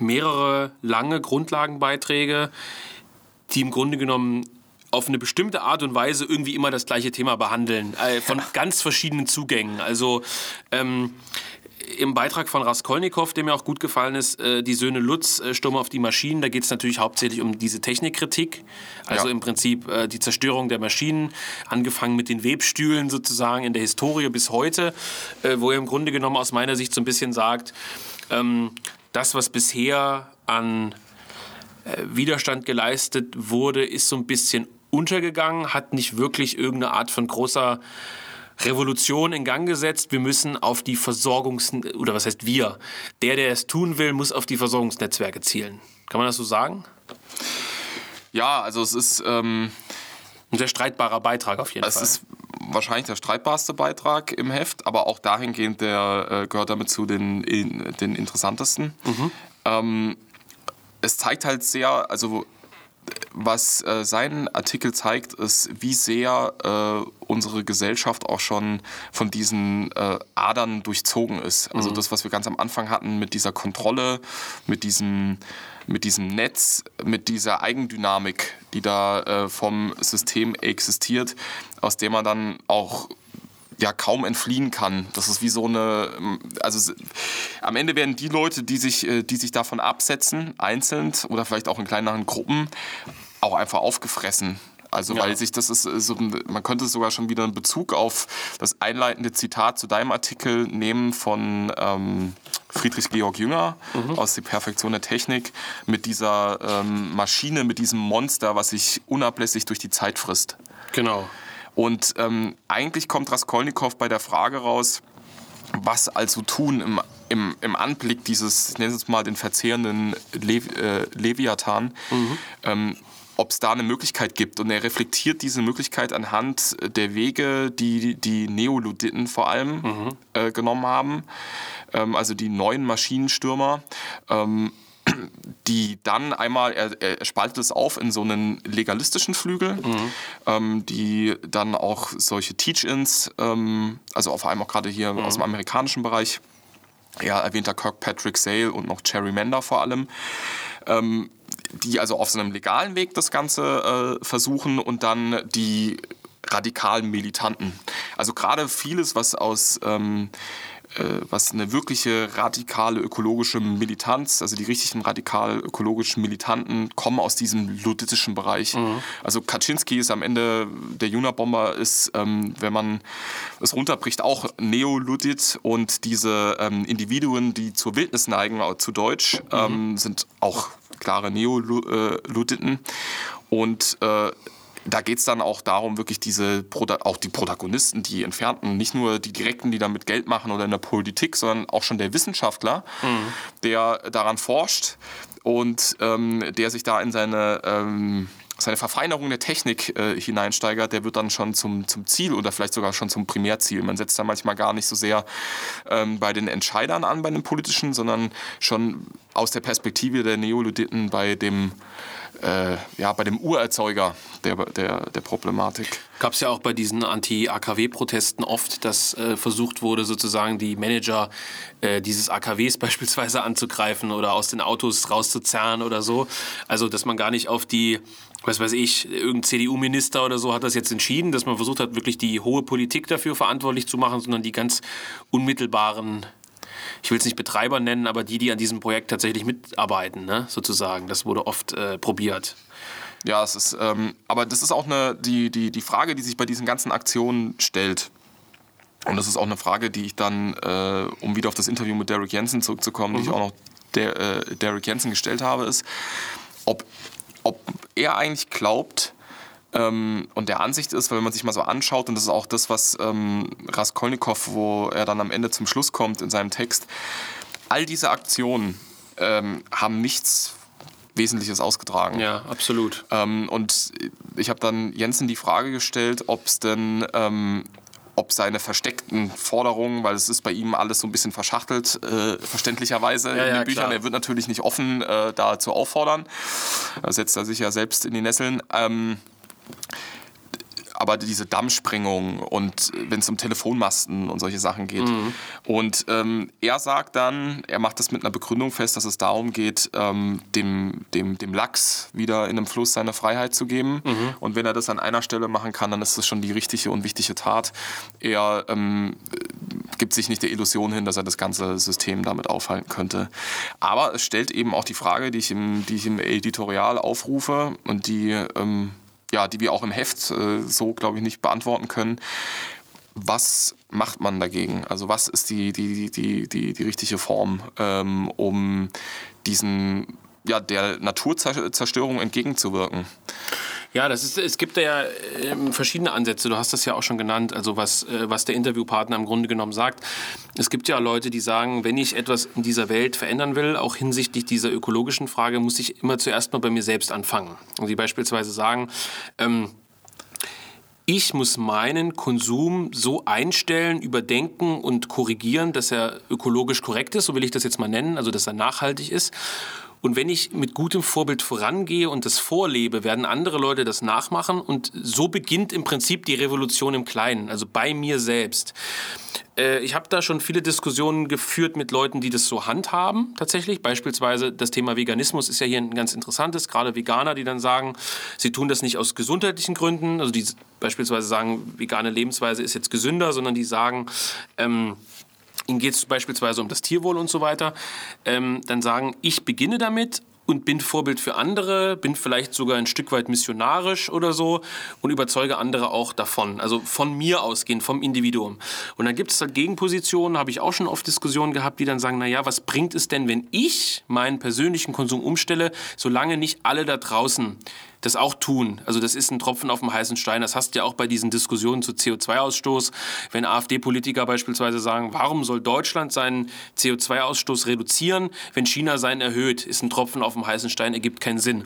mehrere lange Grundlagenbeiträge, die im Grunde genommen auf eine bestimmte Art und Weise irgendwie immer das gleiche Thema behandeln, äh, von ganz verschiedenen Zugängen. Also ähm, im Beitrag von Raskolnikow, der mir auch gut gefallen ist, äh, die Söhne Lutz, äh, Sturm auf die Maschinen, da geht es natürlich hauptsächlich um diese Technikkritik. Also ja. im Prinzip äh, die Zerstörung der Maschinen, angefangen mit den Webstühlen sozusagen in der Historie bis heute, äh, wo er im Grunde genommen aus meiner Sicht so ein bisschen sagt, ähm, das, was bisher an äh, Widerstand geleistet wurde, ist so ein bisschen untergegangen, hat nicht wirklich irgendeine Art von großer Revolution in Gang gesetzt. Wir müssen auf die Versorgungs... oder was heißt wir? Der, der es tun will, muss auf die Versorgungsnetzwerke zielen. Kann man das so sagen? Ja, also es ist... Ähm, ein sehr streitbarer Beitrag auf jeden es Fall. Es ist wahrscheinlich der streitbarste Beitrag im Heft, aber auch dahingehend, der äh, gehört damit zu den, in, den interessantesten. Mhm. Ähm, es zeigt halt sehr, also was äh, sein Artikel zeigt, ist, wie sehr äh, unsere Gesellschaft auch schon von diesen äh, Adern durchzogen ist. Also mhm. das, was wir ganz am Anfang hatten mit dieser Kontrolle, mit diesem, mit diesem Netz, mit dieser Eigendynamik, die da äh, vom System existiert, aus dem man dann auch ja kaum entfliehen kann. Das ist wie so eine, also am Ende werden die Leute, die sich, äh, die sich davon absetzen, einzeln oder vielleicht auch in kleineren Gruppen, auch einfach aufgefressen. Also ja. weil sich das ist so, man könnte sogar schon wieder einen Bezug auf das einleitende Zitat zu deinem Artikel nehmen von ähm, Friedrich Georg Jünger mhm. aus Die Perfektion der Technik mit dieser ähm, Maschine, mit diesem Monster, was sich unablässig durch die Zeit frisst. Genau. Und ähm, eigentlich kommt Raskolnikow bei der Frage raus, was also tun im, im, im Anblick dieses, ich nenne es mal den verzehrenden Le äh, Leviathan, mhm. ähm, ob es da eine Möglichkeit gibt. Und er reflektiert diese Möglichkeit anhand der Wege, die die Neoluditen vor allem mhm. äh, genommen haben, ähm, also die neuen Maschinenstürmer. Ähm, die dann einmal, er, er, spaltet es auf in so einen legalistischen Flügel, mhm. ähm, die dann auch solche Teach-Ins, ähm, also auf einmal auch gerade hier mhm. aus dem amerikanischen Bereich, ja, erwähnter Kirkpatrick Sale und noch Cherry Mender vor allem, ähm, die also auf so einem legalen Weg das Ganze äh, versuchen und dann die radikalen Militanten. Also gerade vieles, was aus ähm, äh, was eine wirkliche radikale ökologische Militanz, also die richtigen radikal ökologischen Militanten kommen aus diesem luditischen Bereich. Mhm. Also Kaczynski ist am Ende, der Juna-Bomber ist, ähm, wenn man es runterbricht, auch Neoludit und diese ähm, Individuen, die zur Wildnis neigen, zu Deutsch, mhm. ähm, sind auch klare Neoluditen. Und äh, da geht es dann auch darum, wirklich diese, auch die Protagonisten, die Entfernten, nicht nur die Direkten, die damit Geld machen oder in der Politik, sondern auch schon der Wissenschaftler, mhm. der daran forscht und ähm, der sich da in seine... Ähm, seine Verfeinerung der Technik äh, hineinsteigert, der wird dann schon zum, zum Ziel oder vielleicht sogar schon zum Primärziel. Man setzt da manchmal gar nicht so sehr ähm, bei den Entscheidern an, bei den politischen, sondern schon aus der Perspektive der Neoluditen bei dem äh, ja, bei dem Urerzeuger der, der, der Problematik. Gab es ja auch bei diesen Anti-AKW-Protesten oft, dass äh, versucht wurde, sozusagen die Manager äh, dieses AKWs beispielsweise anzugreifen oder aus den Autos rauszuzerren oder so. Also, dass man gar nicht auf die was weiß ich, irgendein CDU-Minister oder so hat das jetzt entschieden, dass man versucht hat, wirklich die hohe Politik dafür verantwortlich zu machen, sondern die ganz unmittelbaren ich will es nicht Betreiber nennen, aber die, die an diesem Projekt tatsächlich mitarbeiten, ne, sozusagen. Das wurde oft äh, probiert. Ja, es ist, ähm, aber das ist auch eine, die, die, die Frage, die sich bei diesen ganzen Aktionen stellt. Und das ist auch eine Frage, die ich dann, äh, um wieder auf das Interview mit Derek Jensen zurückzukommen, mhm. die ich mhm. auch noch der, äh, Derek Jensen gestellt habe, ist, ob, ob er eigentlich glaubt, ähm, und der Ansicht ist, weil wenn man sich mal so anschaut, und das ist auch das, was ähm, Raskolnikow, wo er dann am Ende zum Schluss kommt in seinem Text, all diese Aktionen ähm, haben nichts Wesentliches ausgetragen. Ja, absolut. Ähm, und ich habe dann Jensen die Frage gestellt, ob es denn ähm, ob seine versteckten Forderungen, weil es ist bei ihm alles so ein bisschen verschachtelt, äh, verständlicherweise ja, in den ja, Büchern. Klar. Er wird natürlich nicht offen äh, dazu auffordern. Da setzt er sich ja selbst in die Nesseln. Ähm, aber diese Dammsprengung und wenn es um Telefonmasten und solche Sachen geht. Mhm. Und ähm, er sagt dann, er macht das mit einer Begründung fest, dass es darum geht, ähm, dem, dem, dem Lachs wieder in einem Fluss seine Freiheit zu geben. Mhm. Und wenn er das an einer Stelle machen kann, dann ist das schon die richtige und wichtige Tat. Er ähm, gibt sich nicht der Illusion hin, dass er das ganze System damit aufhalten könnte. Aber es stellt eben auch die Frage, die ich im, die ich im Editorial aufrufe und die ähm, ja, die wir auch im Heft äh, so, glaube ich, nicht beantworten können. Was macht man dagegen? Also was ist die, die, die, die, die richtige Form, ähm, um diesen, ja, der Naturzerstörung entgegenzuwirken? Ja, das ist, es gibt ja äh, verschiedene Ansätze. Du hast das ja auch schon genannt, also was, äh, was der Interviewpartner im Grunde genommen sagt. Es gibt ja Leute, die sagen, wenn ich etwas in dieser Welt verändern will, auch hinsichtlich dieser ökologischen Frage, muss ich immer zuerst mal bei mir selbst anfangen. Und die beispielsweise sagen, ähm, ich muss meinen Konsum so einstellen, überdenken und korrigieren, dass er ökologisch korrekt ist, so will ich das jetzt mal nennen, also dass er nachhaltig ist. Und wenn ich mit gutem Vorbild vorangehe und das vorlebe, werden andere Leute das nachmachen. Und so beginnt im Prinzip die Revolution im Kleinen, also bei mir selbst. Äh, ich habe da schon viele Diskussionen geführt mit Leuten, die das so handhaben, tatsächlich. Beispielsweise das Thema Veganismus ist ja hier ein ganz interessantes, gerade Veganer, die dann sagen, sie tun das nicht aus gesundheitlichen Gründen, also die beispielsweise sagen, vegane Lebensweise ist jetzt gesünder, sondern die sagen, ähm, Ihnen geht es beispielsweise um das Tierwohl und so weiter, ähm, dann sagen, ich beginne damit und bin Vorbild für andere, bin vielleicht sogar ein Stück weit missionarisch oder so und überzeuge andere auch davon. Also von mir ausgehend, vom Individuum. Und dann gibt es halt Gegenpositionen, habe ich auch schon oft Diskussionen gehabt, die dann sagen, naja, was bringt es denn, wenn ich meinen persönlichen Konsum umstelle, solange nicht alle da draußen das auch tun. Also das ist ein Tropfen auf dem heißen Stein. Das hast du ja auch bei diesen Diskussionen zu CO2-Ausstoß. Wenn AfD-Politiker beispielsweise sagen, warum soll Deutschland seinen CO2-Ausstoß reduzieren, wenn China seinen erhöht, ist ein Tropfen auf dem heißen Stein, ergibt keinen Sinn.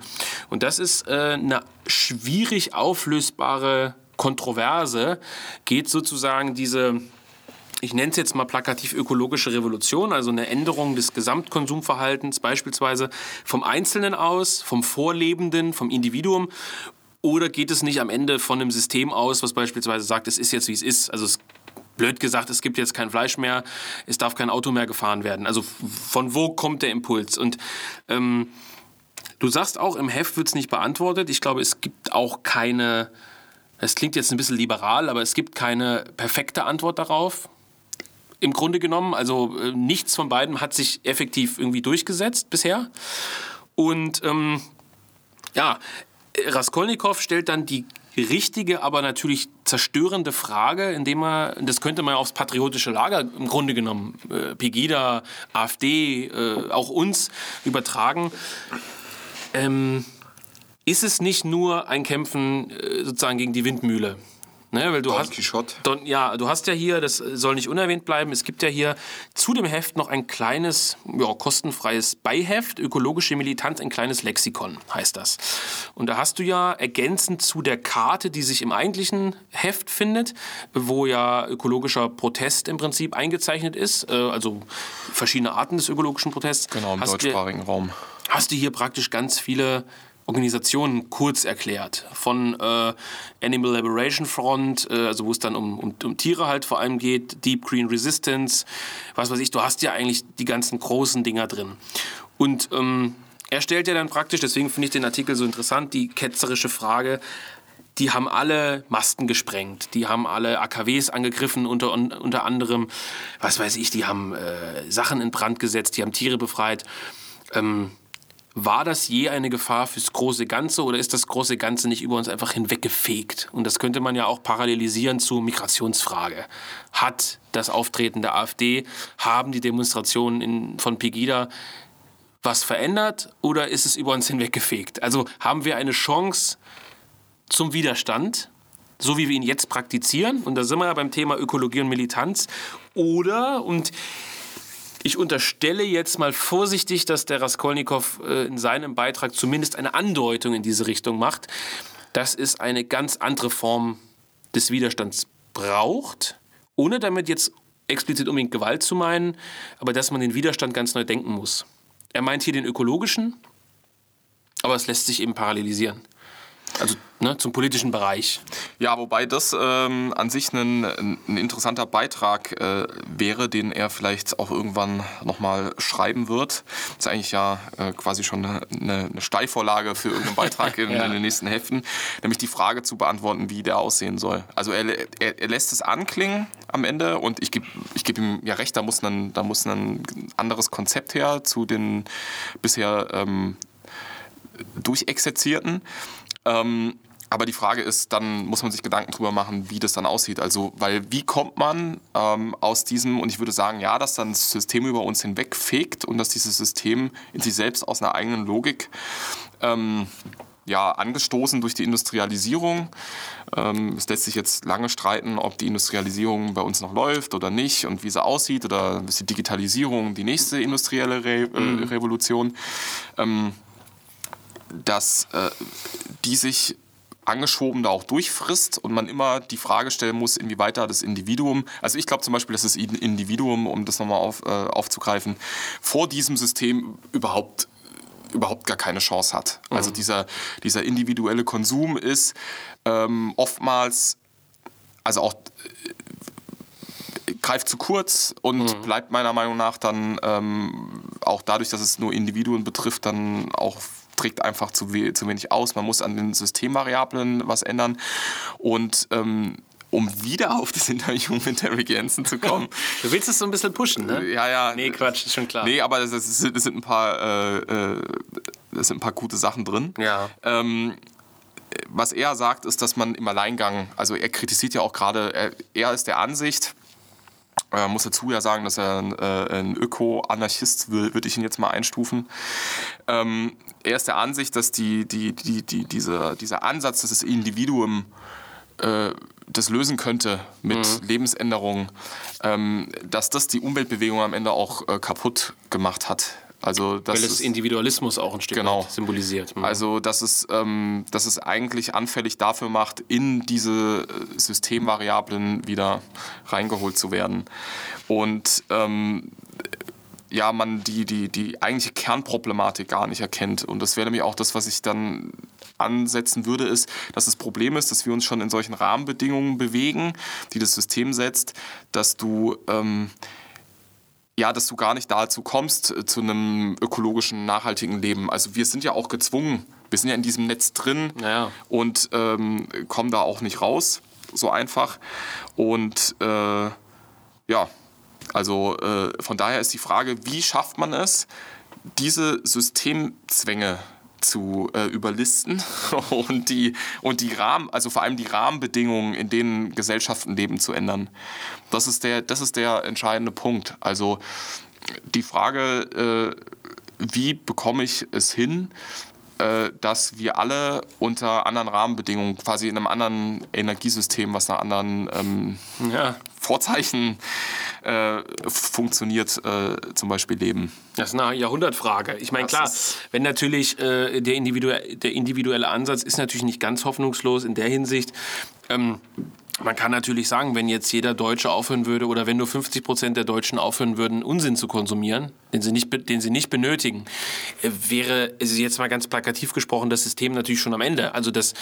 Und das ist äh, eine schwierig auflösbare Kontroverse, geht sozusagen diese ich nenne es jetzt mal plakativ ökologische Revolution, also eine Änderung des Gesamtkonsumverhaltens, beispielsweise vom Einzelnen aus, vom Vorlebenden, vom Individuum. Oder geht es nicht am Ende von einem System aus, was beispielsweise sagt, es ist jetzt wie es ist? Also es blöd gesagt, es gibt jetzt kein Fleisch mehr, es darf kein Auto mehr gefahren werden. Also von wo kommt der Impuls? Und ähm, du sagst auch, im Heft wird es nicht beantwortet. Ich glaube, es gibt auch keine, es klingt jetzt ein bisschen liberal, aber es gibt keine perfekte Antwort darauf im Grunde genommen. Also äh, nichts von beiden hat sich effektiv irgendwie durchgesetzt bisher. Und ähm, ja, Raskolnikow stellt dann die richtige, aber natürlich zerstörende Frage, indem er, das könnte man aufs patriotische Lager im Grunde genommen, äh, Pegida, AfD, äh, auch uns übertragen. Ähm, ist es nicht nur ein Kämpfen äh, sozusagen gegen die Windmühle? Ne, weil du Don hast, Quixote. Don, ja, du hast ja hier, das soll nicht unerwähnt bleiben, es gibt ja hier zu dem Heft noch ein kleines, ja, kostenfreies Beiheft, ökologische Militanz, ein kleines Lexikon heißt das. Und da hast du ja ergänzend zu der Karte, die sich im eigentlichen Heft findet, wo ja ökologischer Protest im Prinzip eingezeichnet ist, äh, also verschiedene Arten des ökologischen Protests. Genau, im deutschsprachigen Raum. Hast du hier praktisch ganz viele Organisationen kurz erklärt. Von äh, Animal Liberation Front, äh, also wo es dann um, um, um, Tiere halt vor allem geht, Deep Green Resistance, was weiß ich, du hast ja eigentlich die ganzen großen Dinger drin. Und ähm, er stellt ja dann praktisch, deswegen finde ich den Artikel so interessant, die ketzerische Frage, die haben alle Masten gesprengt, die haben alle AKWs angegriffen, unter, unter anderem, was weiß ich, die haben äh, Sachen in Brand gesetzt, die haben Tiere befreit. Ähm, war das je eine Gefahr fürs große Ganze oder ist das große Ganze nicht über uns einfach hinweggefegt? Und das könnte man ja auch parallelisieren zur Migrationsfrage. Hat das Auftreten der AfD, haben die Demonstrationen in, von Pegida was verändert oder ist es über uns hinweggefegt? Also haben wir eine Chance, zum Widerstand, so wie wir ihn jetzt praktizieren. Und da sind wir ja beim Thema Ökologie und Militanz. Oder, und ich unterstelle jetzt mal vorsichtig, dass der Raskolnikow äh, in seinem Beitrag zumindest eine Andeutung in diese Richtung macht, dass es eine ganz andere Form des Widerstands braucht, ohne damit jetzt explizit unbedingt Gewalt zu meinen, aber dass man den Widerstand ganz neu denken muss. Er meint hier den ökologischen, aber es lässt sich eben parallelisieren. Also ne, zum politischen Bereich. Ja, wobei das ähm, an sich ein, ein interessanter Beitrag äh, wäre, den er vielleicht auch irgendwann nochmal schreiben wird. Das ist eigentlich ja äh, quasi schon eine, eine Steilvorlage für irgendeinen Beitrag in, ja. in, den nächsten Heften, nämlich die Frage zu beantworten, wie der aussehen soll. Also er, er, er lässt es anklingen am Ende und ich gebe ich geb ihm ja recht, da muss, ein, da muss ein anderes Konzept her zu den bisher ähm, durchexerzierten. Ähm, aber die Frage ist, dann muss man sich Gedanken drüber machen, wie das dann aussieht. Also, weil wie kommt man ähm, aus diesem, und ich würde sagen, ja, dass dann das System über uns hinwegfegt und dass dieses System in sich selbst aus einer eigenen Logik ähm, ja, angestoßen durch die Industrialisierung. Ähm, es lässt sich jetzt lange streiten, ob die Industrialisierung bei uns noch läuft oder nicht und wie sie aussieht oder ist die Digitalisierung die nächste industrielle Re äh, mhm. Revolution. Ähm, dass äh, die sich angeschoben da auch durchfrisst und man immer die Frage stellen muss, inwieweit da das Individuum, also ich glaube zum Beispiel, dass das Individuum, um das nochmal auf, äh, aufzugreifen, vor diesem System überhaupt überhaupt gar keine Chance hat. Mhm. Also dieser, dieser individuelle Konsum ist ähm, oftmals, also auch äh, greift zu kurz und mhm. bleibt meiner Meinung nach dann ähm, auch dadurch, dass es nur Individuen betrifft, dann auch trägt einfach zu, we zu wenig aus. Man muss an den Systemvariablen was ändern. Und ähm, um wieder auf das Interview mit Derek Jensen zu kommen. Du willst es so ein bisschen pushen, ne? Ja, ja. Nee, Quatsch, ist schon klar. Nee, aber es, es, sind, es sind, ein paar, äh, äh, es sind ein paar gute Sachen drin. Ja. Ähm, was er sagt, ist, dass man im Alleingang, also er kritisiert ja auch gerade, er, er ist der Ansicht, er muss dazu ja sagen, dass er ein, äh, ein Öko-Anarchist will, würde ich ihn jetzt mal einstufen. Ähm, er ist der Ansicht, dass die, die, die, die, dieser, dieser Ansatz, dass das Individuum äh, das lösen könnte mit mhm. Lebensänderungen, ähm, dass das die Umweltbewegung am Ende auch äh, kaputt gemacht hat. Also das Weil es Individualismus auch ein Stück genau. symbolisiert. Mhm. Also dass es, ähm, dass es eigentlich anfällig dafür macht, in diese äh, Systemvariablen wieder reingeholt zu werden. Und ähm, ja, man die, die, die eigentliche Kernproblematik gar nicht erkennt. Und das wäre nämlich auch das, was ich dann ansetzen würde, ist, dass das Problem ist, dass wir uns schon in solchen Rahmenbedingungen bewegen, die das System setzt, dass du ähm, ja, dass du gar nicht dazu kommst, äh, zu einem ökologischen, nachhaltigen Leben. Also wir sind ja auch gezwungen, wir sind ja in diesem Netz drin naja. und ähm, kommen da auch nicht raus, so einfach. Und äh, ja, also äh, von daher ist die Frage, wie schafft man es, diese Systemzwänge zu äh, überlisten und die, und die Rahmen, also vor allem die Rahmenbedingungen, in denen Gesellschaften leben, zu ändern. Das ist der, das ist der entscheidende Punkt. Also die Frage, äh, wie bekomme ich es hin, äh, dass wir alle unter anderen Rahmenbedingungen, quasi in einem anderen Energiesystem, was nach anderen ähm, ja. Vorzeichen äh, funktioniert, äh, zum Beispiel leben? Das ist eine Jahrhundertfrage. Ich meine, klar, wenn natürlich äh, der, individuelle, der individuelle Ansatz ist natürlich nicht ganz hoffnungslos in der Hinsicht. Ähm, man kann natürlich sagen, wenn jetzt jeder Deutsche aufhören würde oder wenn nur 50 Prozent der Deutschen aufhören würden, Unsinn zu konsumieren, den sie nicht, den sie nicht benötigen, äh, wäre, jetzt mal ganz plakativ gesprochen, das System natürlich schon am Ende. Also das,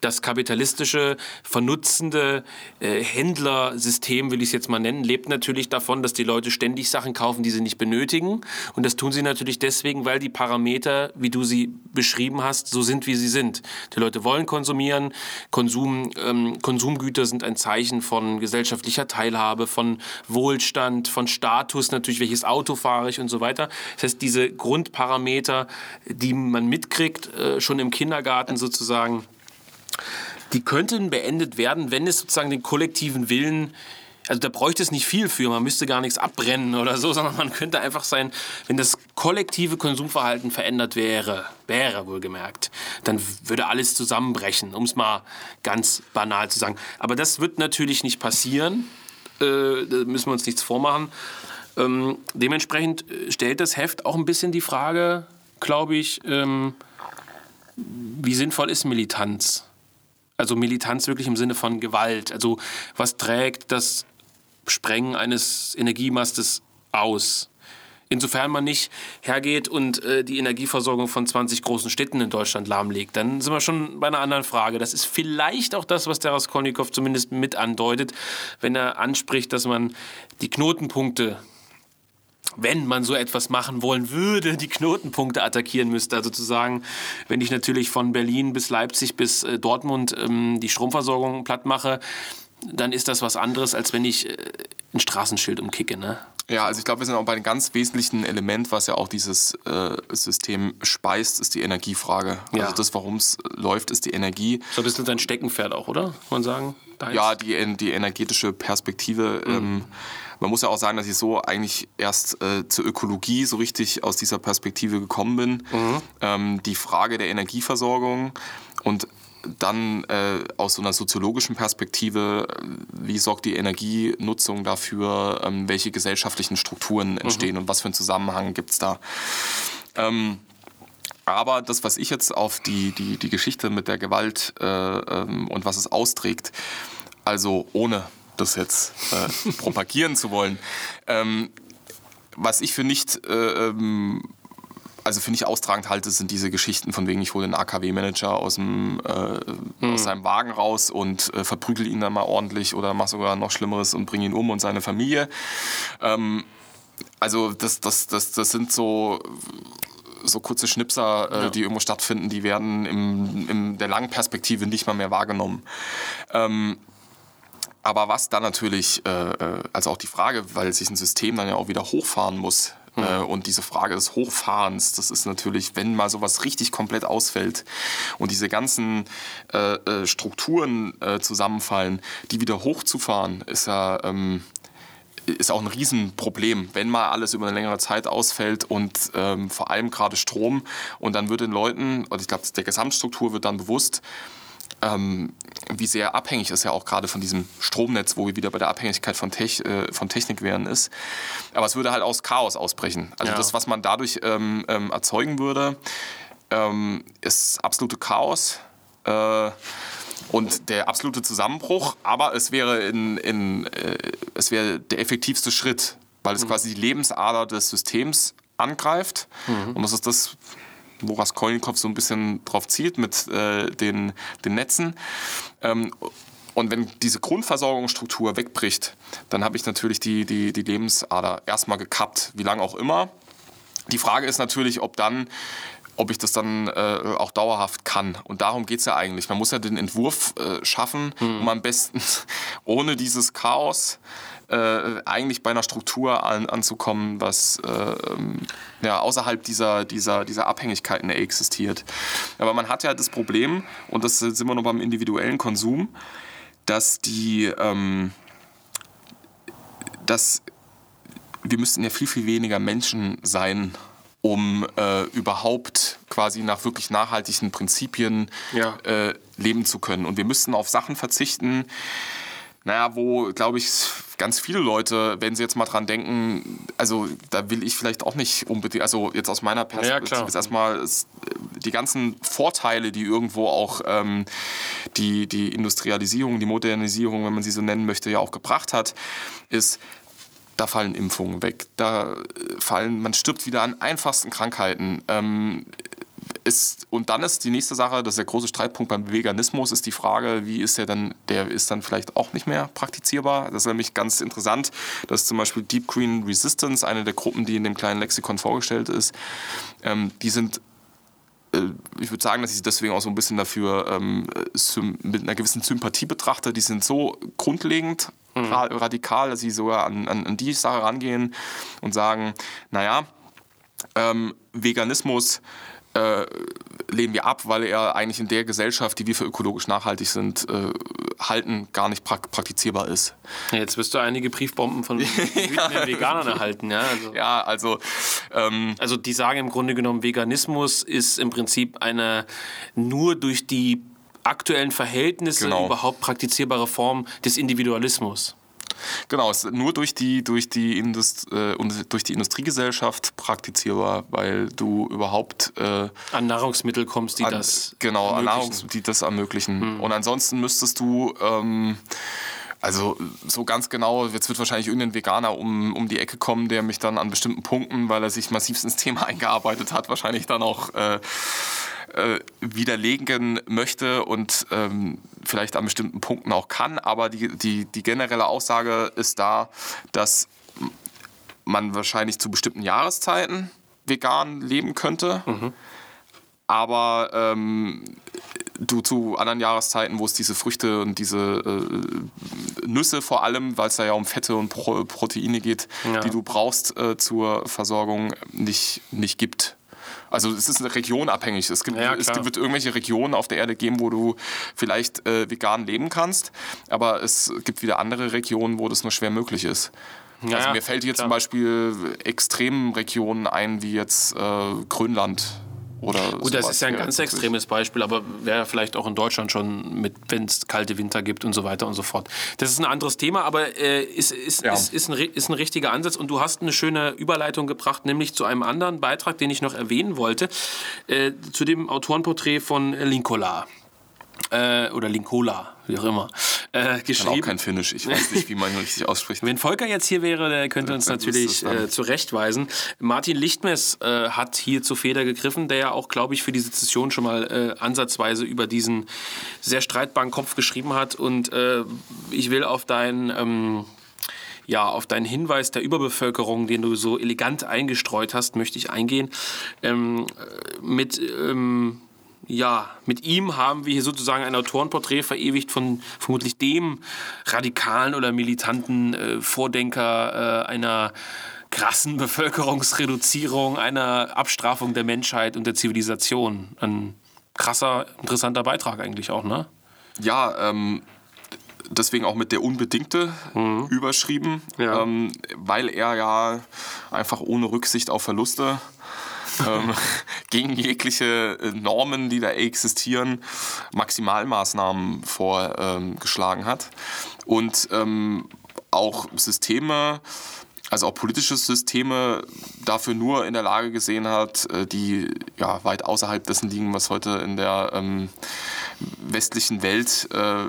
das kapitalistische, vernutzende äh, Händlersystem, will ich es jetzt mal nennen, lebt natürlich davon, dass die Leute ständig Sachen kaufen, die sie nicht benötigen. Und das tun sie natürlich deswegen, weil die Parameter, wie du sie beschrieben hast, so sind, wie sie sind. Die Leute wollen konsumieren. Konsum, ähm, Konsumgüter sind ein Zeichen von gesellschaftlicher Teilhabe, von Wohlstand, von Status, natürlich, welches Auto fahre ich und so weiter. Das heißt, diese Grundparameter, die man mitkriegt, äh, schon im Kindergarten sozusagen, die könnten beendet werden, wenn es sozusagen den kollektiven Willen also da bräuchte es nicht viel für, man müsste gar nichts abbrennen oder so, sondern man könnte einfach sein, wenn das kollektive Konsumverhalten verändert wäre, wäre wohlgemerkt, dann würde alles zusammenbrechen, um es mal ganz banal zu sagen. Aber das wird natürlich nicht passieren, äh, da müssen wir uns nichts vormachen. Ähm, dementsprechend stellt das Heft auch ein bisschen die Frage, glaube ich, ähm, wie sinnvoll ist Militanz? Also Militanz wirklich im Sinne von Gewalt. Also was trägt das Sprengen eines Energiemastes aus? Insofern man nicht hergeht und äh, die Energieversorgung von 20 großen Städten in Deutschland lahmlegt, dann sind wir schon bei einer anderen Frage. Das ist vielleicht auch das, was der Raskolnikow zumindest mit andeutet, wenn er anspricht, dass man die Knotenpunkte wenn man so etwas machen wollen würde, die Knotenpunkte attackieren müsste. Also zu sagen, wenn ich natürlich von Berlin bis Leipzig bis äh, Dortmund ähm, die Stromversorgung platt mache, dann ist das was anderes, als wenn ich äh, ein Straßenschild umkicke. Ne? Ja, also ich glaube, wir sind auch bei einem ganz wesentlichen Element, was ja auch dieses äh, System speist, ist die Energiefrage. Ja. Also das, warum es läuft, ist die Energie. So ein bisschen sein Steckenpferd auch, oder? Kann man sagen? Ja, die, die energetische Perspektive. Mhm. Ähm, man muss ja auch sagen, dass ich so eigentlich erst äh, zur Ökologie so richtig aus dieser Perspektive gekommen bin. Mhm. Ähm, die Frage der Energieversorgung und dann äh, aus so einer soziologischen Perspektive, wie sorgt die Energienutzung dafür, ähm, welche gesellschaftlichen Strukturen entstehen mhm. und was für einen Zusammenhang gibt es da. Ähm, aber das, was ich jetzt auf die, die, die Geschichte mit der Gewalt äh, ähm, und was es austrägt, also ohne das jetzt äh, propagieren zu wollen. Ähm, was ich für nicht, äh, ähm, also für nicht austragend halte, sind diese Geschichten von wegen, ich hole den AKW-Manager aus, dem, äh, hm. aus seinem Wagen raus und äh, verprügel ihn dann mal ordentlich oder mach sogar noch Schlimmeres und bringe ihn um und seine Familie. Ähm, also das, das, das, das sind so so kurze Schnipser, äh, ja. die irgendwo stattfinden, die werden in der langen Perspektive nicht mal mehr wahrgenommen. Ähm, aber was dann natürlich, äh, äh, also auch die Frage, weil sich ein System dann ja auch wieder hochfahren muss, mhm. äh, und diese Frage des Hochfahrens, das ist natürlich, wenn mal sowas richtig komplett ausfällt und diese ganzen äh, äh Strukturen äh, zusammenfallen, die wieder hochzufahren, ist ja ähm, ist auch ein Riesenproblem, wenn mal alles über eine längere Zeit ausfällt und ähm, vor allem gerade Strom. Und dann wird den Leuten, und ich glaube, der Gesamtstruktur wird dann bewusst, ähm, wie sehr abhängig es ja auch gerade von diesem Stromnetz, wo wir wieder bei der Abhängigkeit von, Tech, äh, von Technik wären, ist. Aber es würde halt aus Chaos ausbrechen. Also ja. das, was man dadurch ähm, ähm, erzeugen würde, ähm, ist absolute Chaos. Äh, und der absolute Zusammenbruch, aber es wäre, in, in, äh, es wäre der effektivste Schritt, weil es mhm. quasi die Lebensader des Systems angreift. Mhm. Und das ist das, wo Raskolnikow so ein bisschen drauf zielt mit äh, den, den Netzen. Ähm, und wenn diese Grundversorgungsstruktur wegbricht, dann habe ich natürlich die, die, die Lebensader erstmal gekappt, wie lange auch immer. Die Frage ist natürlich, ob dann ob ich das dann äh, auch dauerhaft kann. Und darum geht es ja eigentlich. Man muss ja den Entwurf äh, schaffen, mhm. um am besten ohne dieses Chaos äh, eigentlich bei einer Struktur an, anzukommen, was äh, ja, außerhalb dieser, dieser, dieser Abhängigkeiten existiert. Aber man hat ja das Problem, und das sind wir noch beim individuellen Konsum, dass die, ähm, dass wir müssten ja viel, viel weniger Menschen sein, um äh, überhaupt quasi nach wirklich nachhaltigen Prinzipien ja. äh, leben zu können. Und wir müssten auf Sachen verzichten, naja, wo, glaube ich, ganz viele Leute, wenn sie jetzt mal dran denken, also da will ich vielleicht auch nicht unbedingt, also jetzt aus meiner Perspektive Ja, ist erstmal die ganzen Vorteile, die irgendwo auch ähm, die, die Industrialisierung, die Modernisierung, wenn man sie so nennen möchte, ja auch gebracht hat, ist, da fallen Impfungen weg, da fallen, man stirbt wieder an einfachsten Krankheiten. Ähm, ist, und dann ist die nächste Sache, das ist der große Streitpunkt beim Veganismus, ist die Frage, wie ist der dann, der ist dann vielleicht auch nicht mehr praktizierbar. Das ist nämlich ganz interessant, dass zum Beispiel Deep Green Resistance, eine der Gruppen, die in dem kleinen Lexikon vorgestellt ist, ähm, die sind äh, ich würde sagen, dass ich sie deswegen auch so ein bisschen dafür ähm, mit einer gewissen Sympathie betrachte. Die sind so grundlegend mhm. radikal, dass sie sogar an, an, an, die Sache rangehen und sagen, naja, ähm, Veganismus äh, lehnen wir ab, weil er eigentlich in der Gesellschaft, die wir für ökologisch nachhaltig sind, äh, halten, gar nicht prak praktizierbar ist. Ja, jetzt wirst du einige Briefbomben von wütenden Veganern erhalten. Ja, also, ja, also, ähm, also die sagen im Grunde genommen, Veganismus ist im Prinzip eine nur durch die aktuellen Verhältnisse genau. überhaupt praktizierbare Form des Individualismus. Genau, es ist nur durch die, durch die, Indust äh, durch die Industriegesellschaft praktizierbar, weil du überhaupt äh, an Nahrungsmittel kommst, die an, das genau, an Nahrungsmittel, die das ermöglichen. Mhm. Und ansonsten müsstest du ähm, also so ganz genau, jetzt wird wahrscheinlich irgendein Veganer um, um die Ecke kommen, der mich dann an bestimmten Punkten, weil er sich massivst ins Thema eingearbeitet hat, wahrscheinlich dann auch äh, äh, widerlegen möchte und ähm, vielleicht an bestimmten Punkten auch kann. Aber die, die, die generelle Aussage ist da, dass man wahrscheinlich zu bestimmten Jahreszeiten vegan leben könnte. Mhm. Aber ähm, du zu anderen Jahreszeiten, wo es diese Früchte und diese äh, Nüsse vor allem, weil es da ja um Fette und Pro Proteine geht, ja. die du brauchst äh, zur Versorgung, nicht, nicht gibt. Also es ist eine Region abhängig. Es, gibt, ja, es wird irgendwelche Regionen auf der Erde geben, wo du vielleicht äh, vegan leben kannst, aber es gibt wieder andere Regionen, wo das nur schwer möglich ist. Ja, also mir fällt hier klar. zum Beispiel Extremregionen ein, wie jetzt äh, Grönland oder Gut, das ist ja ein ganz extremes Beispiel, aber wäre vielleicht auch in Deutschland schon mit, wenn es kalte Winter gibt und so weiter und so fort. Das ist ein anderes Thema, aber äh, ist, ist, ja. ist, ist, ein, ist ein richtiger Ansatz und du hast eine schöne Überleitung gebracht, nämlich zu einem anderen Beitrag, den ich noch erwähnen wollte, äh, zu dem Autorenporträt von Linkola äh, oder Linkola, wie auch immer, äh, geschrieben. Kann auch kein Finnisch, ich weiß nicht, wie man ihn richtig ausspricht. Wenn Volker jetzt hier wäre, der könnte uns natürlich äh, zurechtweisen. Martin Lichtmess äh, hat hier zu Feder gegriffen, der ja auch, glaube ich, für diese Session schon mal äh, ansatzweise über diesen sehr streitbaren Kopf geschrieben hat. Und äh, ich will auf deinen... Ähm, ja, auf deinen Hinweis der Überbevölkerung, den du so elegant eingestreut hast, möchte ich eingehen. Ähm, mit ähm, ja, mit ihm haben wir hier sozusagen ein Autorenporträt verewigt von vermutlich dem radikalen oder militanten äh, Vordenker äh, einer krassen Bevölkerungsreduzierung, einer Abstrafung der Menschheit und der Zivilisation. Ein krasser, interessanter Beitrag eigentlich auch, ne? Ja, ähm, deswegen auch mit der Unbedingte mhm. überschrieben, ja. ähm, weil er ja einfach ohne Rücksicht auf Verluste ähm, gegen jegliche äh, Normen, die da existieren, Maximalmaßnahmen vorgeschlagen ähm, hat. Und ähm, auch Systeme, also auch politische Systeme dafür nur in der Lage gesehen hat, äh, die ja, weit außerhalb dessen liegen, was heute in der ähm, westlichen Welt äh,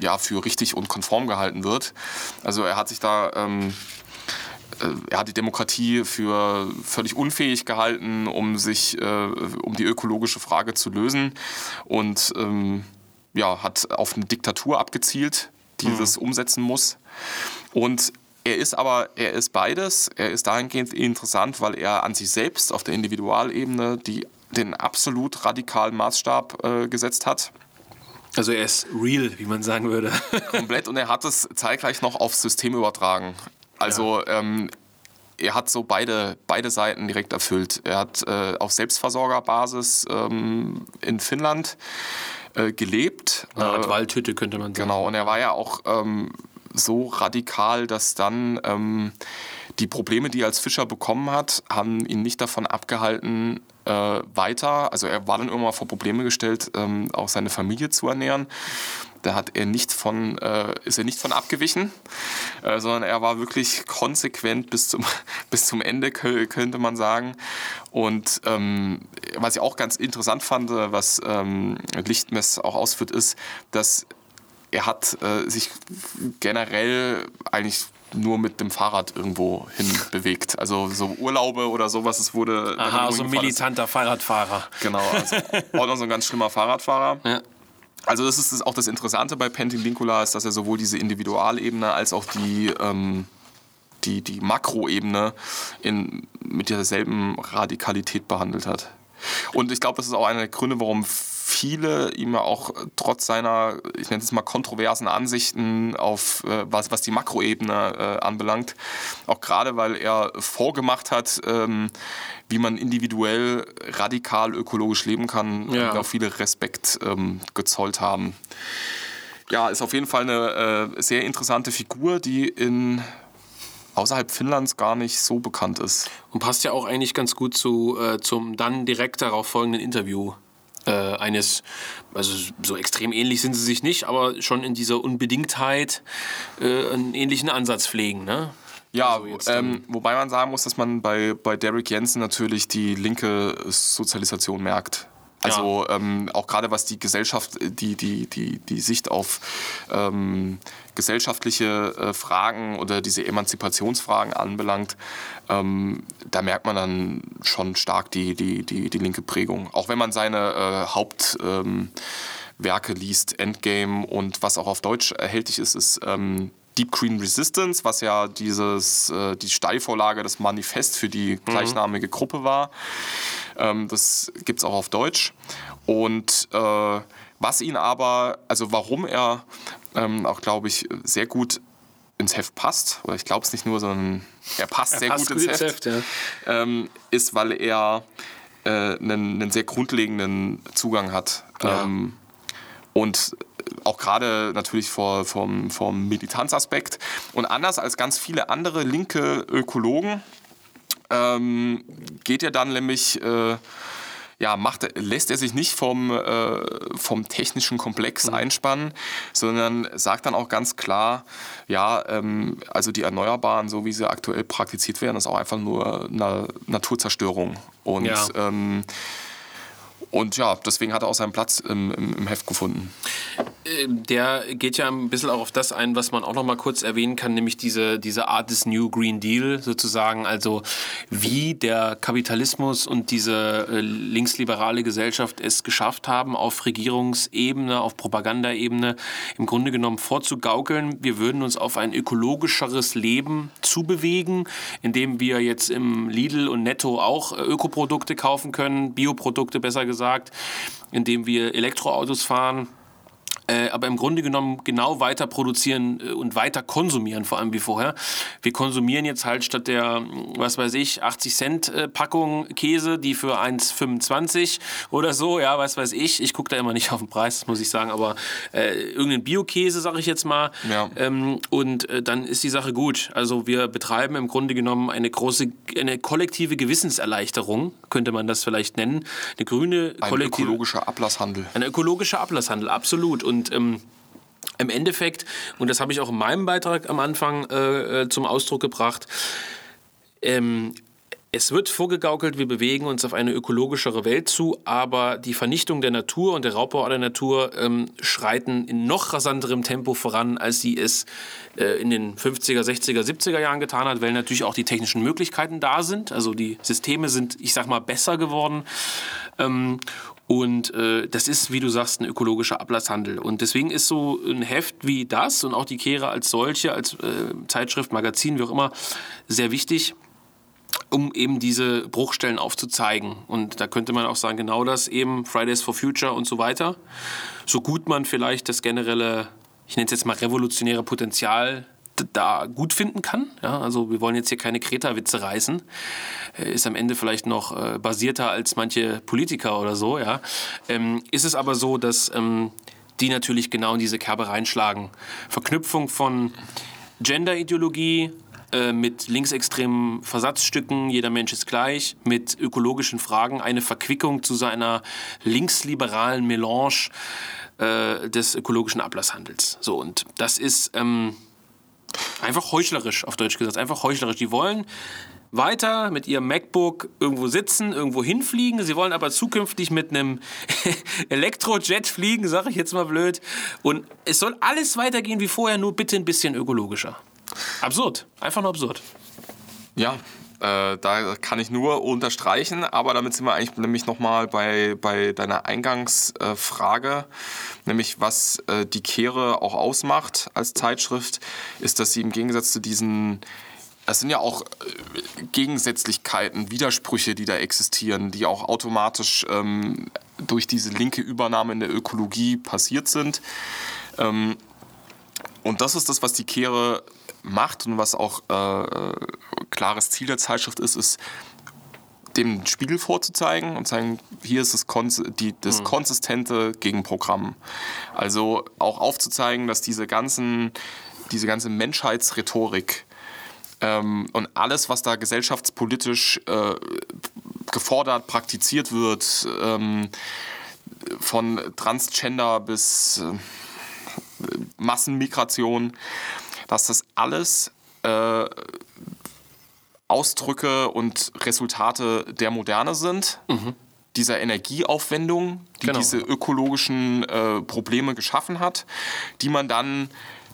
ja, für richtig und konform gehalten wird. Also er hat sich da ähm, äh, er hat die Demokratie für völlig unfähig gehalten, um sich, äh, um die ökologische Frage zu lösen und ähm, ja, hat auf eine Diktatur abgezielt, die mhm. das umsetzen muss. Und er ist aber, er ist beides. Er ist dahingehend interessant, weil er an sich selbst auf der Individualebene die, den absolut radikalen Maßstab äh, gesetzt hat. Also er ist real, wie man sagen würde. Komplett und er hat es zeitgleich noch aufs System übertragen. Also ähm, er hat so beide, beide Seiten direkt erfüllt. Er hat äh, auf Selbstversorgerbasis ähm, in Finnland äh, gelebt. Eine Art äh, Waldhütte könnte man sagen. Genau, und er war ja auch ähm, so radikal, dass dann ähm, die Probleme, die er als Fischer bekommen hat, haben ihn nicht davon abgehalten, äh, weiter, also er war dann irgendwann vor Probleme gestellt, ähm, auch seine Familie zu ernähren. Da hat er nicht von, äh, ist er nicht von abgewichen, äh, sondern er war wirklich konsequent bis zum, bis zum Ende, könnte man sagen. Und ähm, was ich auch ganz interessant fand, äh, was ähm, Lichtmess auch ausführt, ist, dass er hat äh, sich generell eigentlich nur mit dem Fahrrad irgendwo hin bewegt. Also so Urlaube oder sowas, es wurde... Aha, so ein militanter Fahrradfahrer. Genau, also auch noch so ein ganz schlimmer Fahrradfahrer. Ja. Also das ist auch das Interessante bei Pentin Linkula, ist, dass er sowohl diese Individualebene als auch die, ähm, die, die Makroebene in, mit derselben Radikalität behandelt hat. Und ich glaube, das ist auch einer der Gründe, warum viele ihm auch trotz seiner, ich nenne es mal, kontroversen Ansichten auf, äh, was, was die Makroebene äh, anbelangt, auch gerade weil er vorgemacht hat, ähm, wie man individuell radikal ökologisch leben kann, ja. auch viele Respekt ähm, gezollt haben. Ja, ist auf jeden Fall eine äh, sehr interessante Figur, die in außerhalb Finnlands gar nicht so bekannt ist. Und passt ja auch eigentlich ganz gut zu, äh, zum dann direkt darauf folgenden Interview äh, eines, also so extrem ähnlich sind sie sich nicht, aber schon in dieser Unbedingtheit äh, einen ähnlichen Ansatz pflegen. Ne? Ja, also ähm, wobei man sagen muss, dass man bei, bei Derek Jensen natürlich die linke Sozialisation merkt. Also ja. ähm, auch gerade was die Gesellschaft, die, die, die, die Sicht auf ähm, gesellschaftliche äh, Fragen oder diese Emanzipationsfragen anbelangt, ähm, da merkt man dann schon stark die, die, die, die linke Prägung. Auch wenn man seine äh, Hauptwerke liest, Endgame und was auch auf Deutsch erhältlich ist, ist ähm, Deep Green Resistance, was ja dieses, äh, die Steilvorlage, das Manifest für die mhm. gleichnamige. Gruppe war. Ähm, das gibt es auch auf Deutsch. Und äh, was ihn aber, also warum er ähm, auch, glaube ich, sehr gut ins Heft passt, oder ich glaube es nicht nur, sondern er passt er sehr passt gut ins Heft, Heft ja. ähm, ist, weil er äh, einen, einen, sehr grundlegenden Zugang hat. Ja. Ähm, und auch gerade natürlich vor, vom, vom Militanzaspekt. Und anders als ganz viele andere linke Ökologen ähm, geht er dann nämlich... Äh, ja, macht, lässt er sich nicht vom, äh, vom technischen Komplex mhm. einspannen, sondern sagt dann auch ganz klar, ja, ähm, also die Erneuerbaren, so wie sie aktuell praktiziert werden, ist auch einfach nur eine Naturzerstörung. Und ja. ähm, und ja, deswegen hat er auch seinen Platz im, im, im Heft gefunden. Ähm, der geht ja ein bisschen auch auf das ein, was man auch noch mal kurz erwähnen kann, nämlich diese, diese Art des New Green Deal sozusagen, also wie der Kapitalismus und diese äh, linksliberale Gesellschaft es geschafft haben, auf Regierungsebene, auf Propagandaebene im Grunde genommen vorzugaukeln, wir würden uns auf ein ökologischeres Leben zubewegen, indem wir jetzt im Lidl und Netto auch äh, Ökoprodukte kaufen können, Bioprodukte besser gesagt, indem wir Elektroautos fahren äh, aber im Grunde genommen genau weiter produzieren äh, und weiter konsumieren, vor allem wie vorher. Wir konsumieren jetzt halt statt der, was weiß ich, 80 Cent äh, Packung Käse, die für 1,25 oder so, ja, was weiß ich. Ich gucke da immer nicht auf den Preis, muss ich sagen, aber äh, irgendeinen Bio-Käse, sage ich jetzt mal. Ja. Ähm, und äh, dann ist die Sache gut. Also wir betreiben im Grunde genommen eine große, eine kollektive Gewissenserleichterung, könnte man das vielleicht nennen. Eine grüne Ein ökologischer Ablasshandel. Ein ökologischer Ablasshandel, absolut. Und und ähm, im Endeffekt, und das habe ich auch in meinem Beitrag am Anfang äh, äh, zum Ausdruck gebracht, ähm, es wird vorgegaukelt, wir bewegen uns auf eine ökologischere Welt zu, aber die Vernichtung der Natur und der Raubbau der Natur ähm, schreiten in noch rasanterem Tempo voran, als sie es äh, in den 50er, 60er, 70er Jahren getan hat, weil natürlich auch die technischen Möglichkeiten da sind. Also die Systeme sind, ich sag mal, besser geworden. Ähm, und äh, das ist, wie du sagst, ein ökologischer Ablasshandel. Und deswegen ist so ein Heft wie das und auch die Kehre als solche, als äh, Zeitschrift, Magazin, wie auch immer, sehr wichtig um eben diese Bruchstellen aufzuzeigen. Und da könnte man auch sagen, genau das eben, Fridays for Future und so weiter. So gut man vielleicht das generelle, ich nenne es jetzt mal revolutionäre Potenzial da gut finden kann. Ja, also wir wollen jetzt hier keine Kreta-Witze reißen. Äh, ist am Ende vielleicht noch äh, basierter als manche Politiker oder so. Ja. Ähm, ist es aber so, dass ähm, die natürlich genau in diese Kerbe reinschlagen. Verknüpfung von Gender-Ideologie, äh, mit linksextremen Versatzstücken, jeder Mensch ist gleich, mit ökologischen Fragen, eine Verquickung zu seiner linksliberalen Melange äh, des ökologischen Ablasshandels. So, und das ist ähm, einfach heuchlerisch, auf Deutsch gesagt, einfach heuchlerisch. Die wollen weiter mit ihrem MacBook irgendwo sitzen, irgendwo hinfliegen. Sie wollen aber zukünftig mit einem Elektrojet fliegen, sage ich jetzt mal blöd. Und es soll alles weitergehen wie vorher, nur bitte ein bisschen ökologischer. Absurd. Einfach nur absurd. Ja, äh, da kann ich nur unterstreichen, aber damit sind wir eigentlich nämlich nochmal bei, bei deiner Eingangsfrage, nämlich was äh, die Kehre auch ausmacht als Zeitschrift, ist, dass sie im Gegensatz zu diesen es sind ja auch äh, Gegensätzlichkeiten, Widersprüche, die da existieren, die auch automatisch ähm, durch diese linke Übernahme in der Ökologie passiert sind. Ähm, und das ist das, was die Kehre macht und was auch äh, klares Ziel der Zeitschrift ist, ist dem Spiegel vorzuzeigen und zeigen, hier ist das, Kon die, das mhm. konsistente Gegenprogramm. Also auch aufzuzeigen, dass diese ganzen, diese ganze Menschheitsrhetorik ähm, und alles, was da gesellschaftspolitisch äh, gefordert, praktiziert wird, ähm, von Transgender bis äh, Massenmigration, dass das alles äh, Ausdrücke und Resultate der Moderne sind. Mhm. Dieser Energieaufwendung, die genau. diese ökologischen äh, Probleme geschaffen hat, die man dann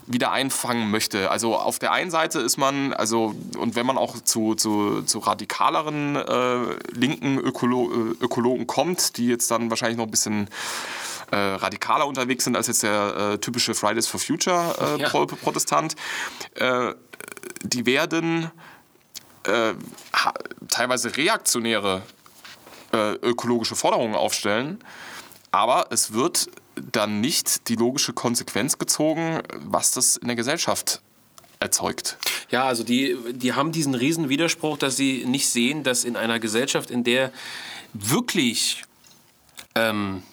wieder einfangen möchte. Also auf der einen Seite ist man, also und wenn man auch zu, zu, zu radikaleren äh, linken Ökolo Ökologen kommt, die jetzt dann wahrscheinlich noch ein bisschen äh, radikaler unterwegs sind als jetzt der äh, typische Fridays for Future äh, ja. Protestant. Äh, die werden äh, teilweise reaktionäre äh, ökologische Forderungen aufstellen, aber es wird dann nicht die logische Konsequenz gezogen, was das in der Gesellschaft erzeugt. Ja, also die, die haben diesen riesen Widerspruch, dass sie nicht sehen, dass in einer Gesellschaft, in der wirklich ähm,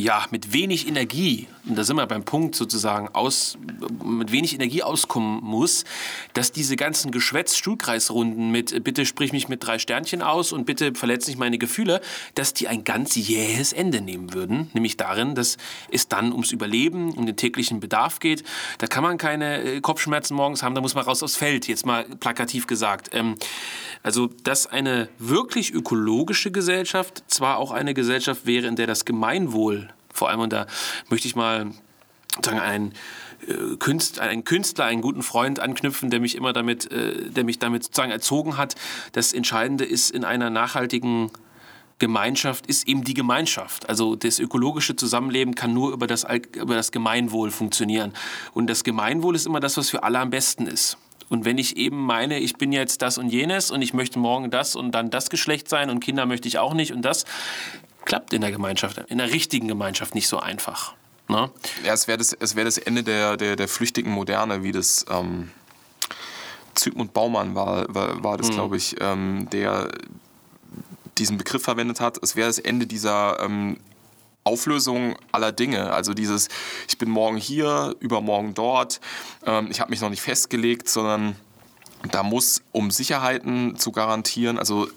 ja, mit wenig Energie, und da sind wir beim Punkt sozusagen, aus, mit wenig Energie auskommen muss, dass diese ganzen Geschwätz-Stuhlkreisrunden mit bitte sprich mich mit drei Sternchen aus und bitte verletz nicht meine Gefühle, dass die ein ganz jähes Ende nehmen würden. Nämlich darin, dass es dann ums Überleben, um den täglichen Bedarf geht. Da kann man keine äh, Kopfschmerzen morgens haben, da muss man raus aufs Feld, jetzt mal plakativ gesagt. Ähm, also, dass eine wirklich ökologische Gesellschaft zwar auch eine Gesellschaft wäre, in der das Gemeinwohl vor allem, und da möchte ich mal sagen, einen äh, Künstler, einen Künstler, einen guten Freund anknüpfen, der mich immer damit, äh, der mich damit sozusagen erzogen hat. Das Entscheidende ist in einer nachhaltigen Gemeinschaft ist eben die Gemeinschaft. Also das ökologische Zusammenleben kann nur über das, über das Gemeinwohl funktionieren. Und das Gemeinwohl ist immer das, was für alle am besten ist. Und wenn ich eben meine, ich bin jetzt das und jenes und ich möchte morgen das und dann das Geschlecht sein und Kinder möchte ich auch nicht und das, klappt in der Gemeinschaft, in der richtigen Gemeinschaft nicht so einfach. Ne? Ja, es wäre das, wär das Ende der, der, der flüchtigen Moderne, wie das ähm, Zygmunt Baumann war, war, war das, mhm. glaube ich, ähm, der diesen Begriff verwendet hat. Es wäre das Ende dieser ähm, Auflösung aller Dinge. Also dieses, ich bin morgen hier, übermorgen dort, ähm, ich habe mich noch nicht festgelegt, sondern da muss, um Sicherheiten zu garantieren, also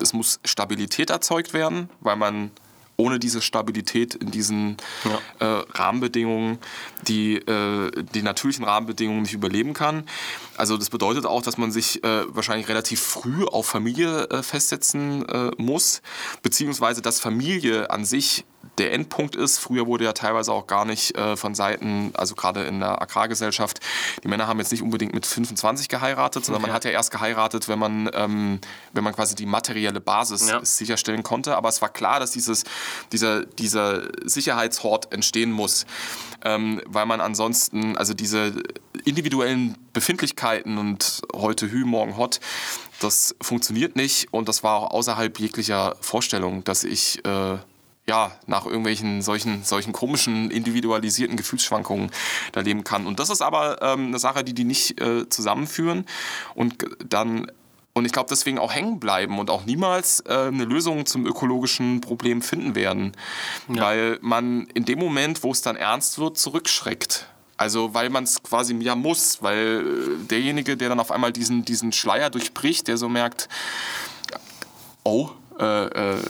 es muss Stabilität erzeugt werden, weil man ohne diese Stabilität in diesen ja. äh, Rahmenbedingungen, die, äh, die natürlichen Rahmenbedingungen nicht überleben kann. Also das bedeutet auch, dass man sich äh, wahrscheinlich relativ früh auf Familie äh, festsetzen äh, muss, beziehungsweise dass Familie an sich der Endpunkt ist. Früher wurde ja teilweise auch gar nicht äh, von Seiten, also gerade in der Agrargesellschaft, die Männer haben jetzt nicht unbedingt mit 25 geheiratet, sondern okay. man hat ja erst geheiratet, wenn man, ähm, wenn man quasi die materielle Basis ja. sicherstellen konnte. Aber es war klar, dass dieses, dieser, dieser Sicherheitshort entstehen muss, ähm, weil man ansonsten, also diese individuellen Befindlichkeiten und heute Hü, morgen Hot, das funktioniert nicht und das war auch außerhalb jeglicher Vorstellung, dass ich äh, ja, nach irgendwelchen solchen, solchen komischen, individualisierten Gefühlsschwankungen da leben kann. Und das ist aber ähm, eine Sache, die die nicht äh, zusammenführen und dann und ich glaube deswegen auch hängen bleiben und auch niemals äh, eine Lösung zum ökologischen Problem finden werden. Ja. Weil man in dem Moment, wo es dann ernst wird, zurückschreckt. Also weil man es quasi ja muss, weil äh, derjenige, der dann auf einmal diesen, diesen Schleier durchbricht, der so merkt, oh, äh, äh,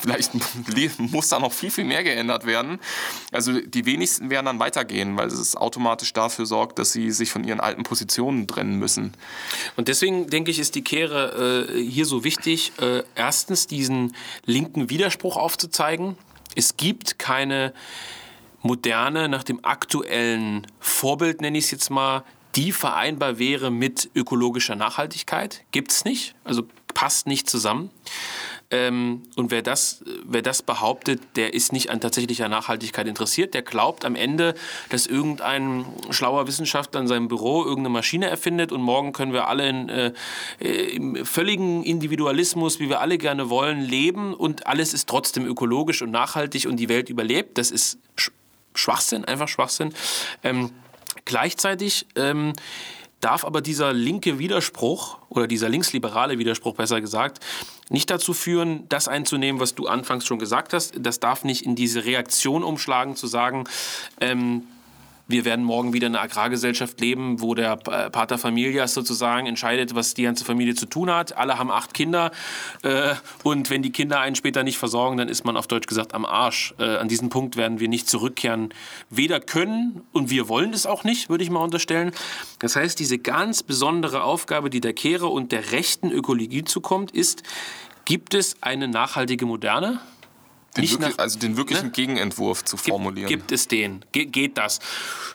vielleicht muss da noch viel, viel mehr geändert werden. Also die wenigsten werden dann weitergehen, weil es automatisch dafür sorgt, dass sie sich von ihren alten Positionen trennen müssen. Und deswegen denke ich, ist die Kehre äh, hier so wichtig, äh, erstens diesen linken Widerspruch aufzuzeigen. Es gibt keine moderne, nach dem aktuellen Vorbild, nenne ich es jetzt mal, die vereinbar wäre mit ökologischer Nachhaltigkeit. Gibt es nicht, also passt nicht zusammen. Ähm, und wer das, wer das behauptet, der ist nicht an tatsächlicher Nachhaltigkeit interessiert. Der glaubt am Ende, dass irgendein schlauer Wissenschaftler in seinem Büro irgendeine Maschine erfindet und morgen können wir alle in, äh, im völligen Individualismus, wie wir alle gerne wollen, leben und alles ist trotzdem ökologisch und nachhaltig und die Welt überlebt. Das ist Schwachsinn, einfach Schwachsinn. Ähm, gleichzeitig ähm, darf aber dieser linke Widerspruch oder dieser linksliberale Widerspruch besser gesagt nicht dazu führen, das einzunehmen, was du anfangs schon gesagt hast. Das darf nicht in diese Reaktion umschlagen, zu sagen, ähm, wir werden morgen wieder in einer Agrargesellschaft leben, wo der Pater Familias sozusagen entscheidet, was die ganze Familie zu tun hat. Alle haben acht Kinder äh, und wenn die Kinder einen später nicht versorgen, dann ist man auf Deutsch gesagt am Arsch. Äh, an diesen Punkt werden wir nicht zurückkehren. Weder können und wir wollen es auch nicht, würde ich mal unterstellen. Das heißt, diese ganz besondere Aufgabe, die der Kehre und der rechten Ökologie zukommt, ist, gibt es eine nachhaltige Moderne? Den wirklich, nach, also den wirklichen ne? Gegenentwurf zu formulieren. Gibt, gibt es den? Ge geht das?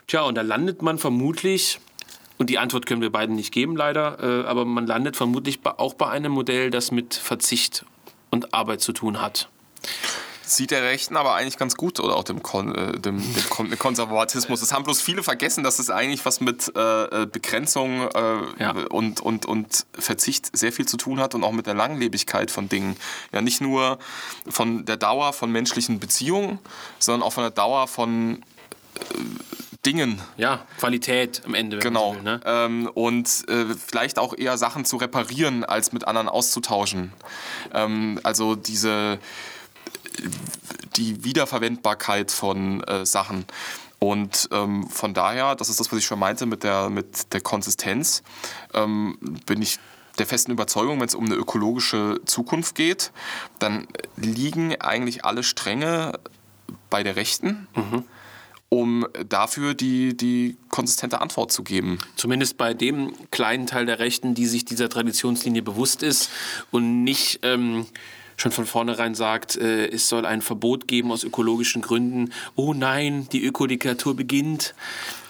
Tja, und da landet man vermutlich, und die Antwort können wir beiden nicht geben leider, äh, aber man landet vermutlich auch bei einem Modell, das mit Verzicht und Arbeit zu tun hat sieht der Rechten aber eigentlich ganz gut oder auch dem, Kon äh, dem, dem Kon Konservatismus. Es haben bloß viele vergessen, dass es eigentlich was mit äh, äh, Begrenzung äh, ja. und, und, und Verzicht sehr viel zu tun hat und auch mit der Langlebigkeit von Dingen. Ja, nicht nur von der Dauer von menschlichen Beziehungen, sondern auch von der Dauer von äh, Dingen. Ja, Qualität am Ende. genau. Will, ne? ähm, und äh, vielleicht auch eher Sachen zu reparieren, als mit anderen auszutauschen. Ähm, also diese die Wiederverwendbarkeit von äh, Sachen. Und ähm, von daher, das ist das, was ich schon meinte mit der, mit der Konsistenz, ähm, bin ich der festen Überzeugung, wenn es um eine ökologische Zukunft geht, dann liegen eigentlich alle Stränge bei der Rechten. Mhm um dafür die, die konsistente Antwort zu geben. Zumindest bei dem kleinen Teil der Rechten, die sich dieser Traditionslinie bewusst ist und nicht ähm, schon von vornherein sagt, äh, es soll ein Verbot geben aus ökologischen Gründen. Oh nein, die Ökodiktatur beginnt.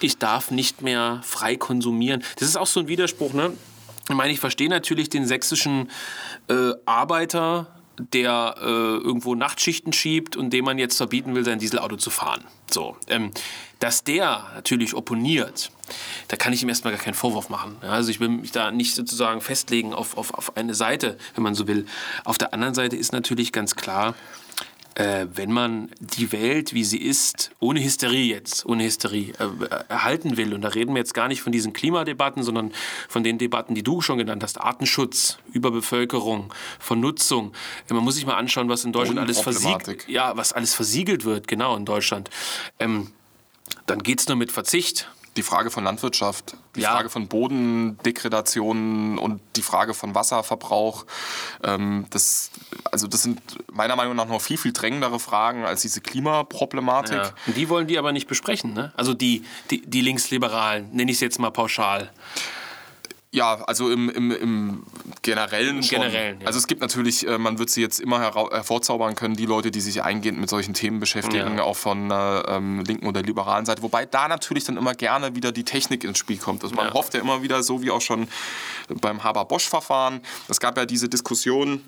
Ich darf nicht mehr frei konsumieren. Das ist auch so ein Widerspruch, ne? Ich meine, ich verstehe natürlich den sächsischen äh, Arbeiter, der äh, irgendwo Nachtschichten schiebt und dem man jetzt verbieten will, sein Dieselauto zu fahren. So, ähm, dass der natürlich opponiert, da kann ich ihm erstmal gar keinen Vorwurf machen. Ja, also ich will mich da nicht sozusagen festlegen auf, auf, auf eine Seite, wenn man so will. Auf der anderen Seite ist natürlich ganz klar, äh, wenn man die Welt, wie sie ist, ohne Hysterie jetzt, ohne Hysterie, äh, erhalten will, und da reden wir jetzt gar nicht von diesen Klimadebatten, sondern von den Debatten, die du schon genannt hast, Artenschutz, Überbevölkerung, Vernutzung. Äh, man muss sich mal anschauen, was in Deutschland alles versiegelt, ja, was alles versiegelt wird, genau in Deutschland. Ähm, dann geht es nur mit Verzicht die Frage von Landwirtschaft, die ja. Frage von Bodendegradation und die Frage von Wasserverbrauch. Ähm, das, also das sind meiner Meinung nach noch viel, viel drängendere Fragen als diese Klimaproblematik. Ja. Die wollen die aber nicht besprechen, ne? Also die, die, die Linksliberalen, nenne ich es jetzt mal pauschal. Ja, also im, im, im generellen. Im schon. generellen. Ja. Also es gibt natürlich, äh, man wird sie jetzt immer hervorzaubern können, die Leute, die sich eingehend mit solchen Themen beschäftigen, ja. auch von äh, ähm, linken oder liberalen Seite. Wobei da natürlich dann immer gerne wieder die Technik ins Spiel kommt. Also man ja. hofft ja immer wieder, so wie auch schon beim Haber-Bosch-Verfahren. Es gab ja diese Diskussion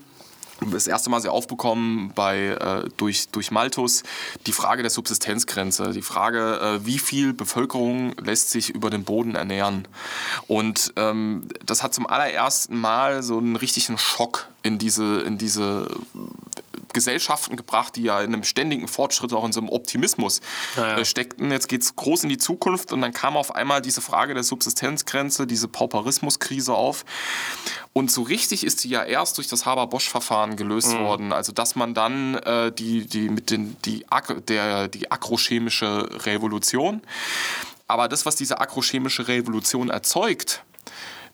das erste Mal sehr aufbekommen bei, äh, durch, durch Malthus, die Frage der Subsistenzgrenze, die Frage, äh, wie viel Bevölkerung lässt sich über den Boden ernähren. Und ähm, das hat zum allerersten Mal so einen richtigen Schock in diese, in diese Gesellschaften gebracht, die ja in einem ständigen Fortschritt, auch in so einem Optimismus Ja, ja. äh, steckten. Jetzt geht es groß in die Zukunft und dann kam auf einmal diese Frage der Subsistenzgrenze, diese Pauperismuskrise auf. Und so richtig ist sie ja erst durch das Haber-Bosch-Verfahren gelöst Mhm. worden. Also dass man dann äh, die, die, mit den, die, der, die agrochemische Revolution, aber das, was diese agrochemische Revolution erzeugt,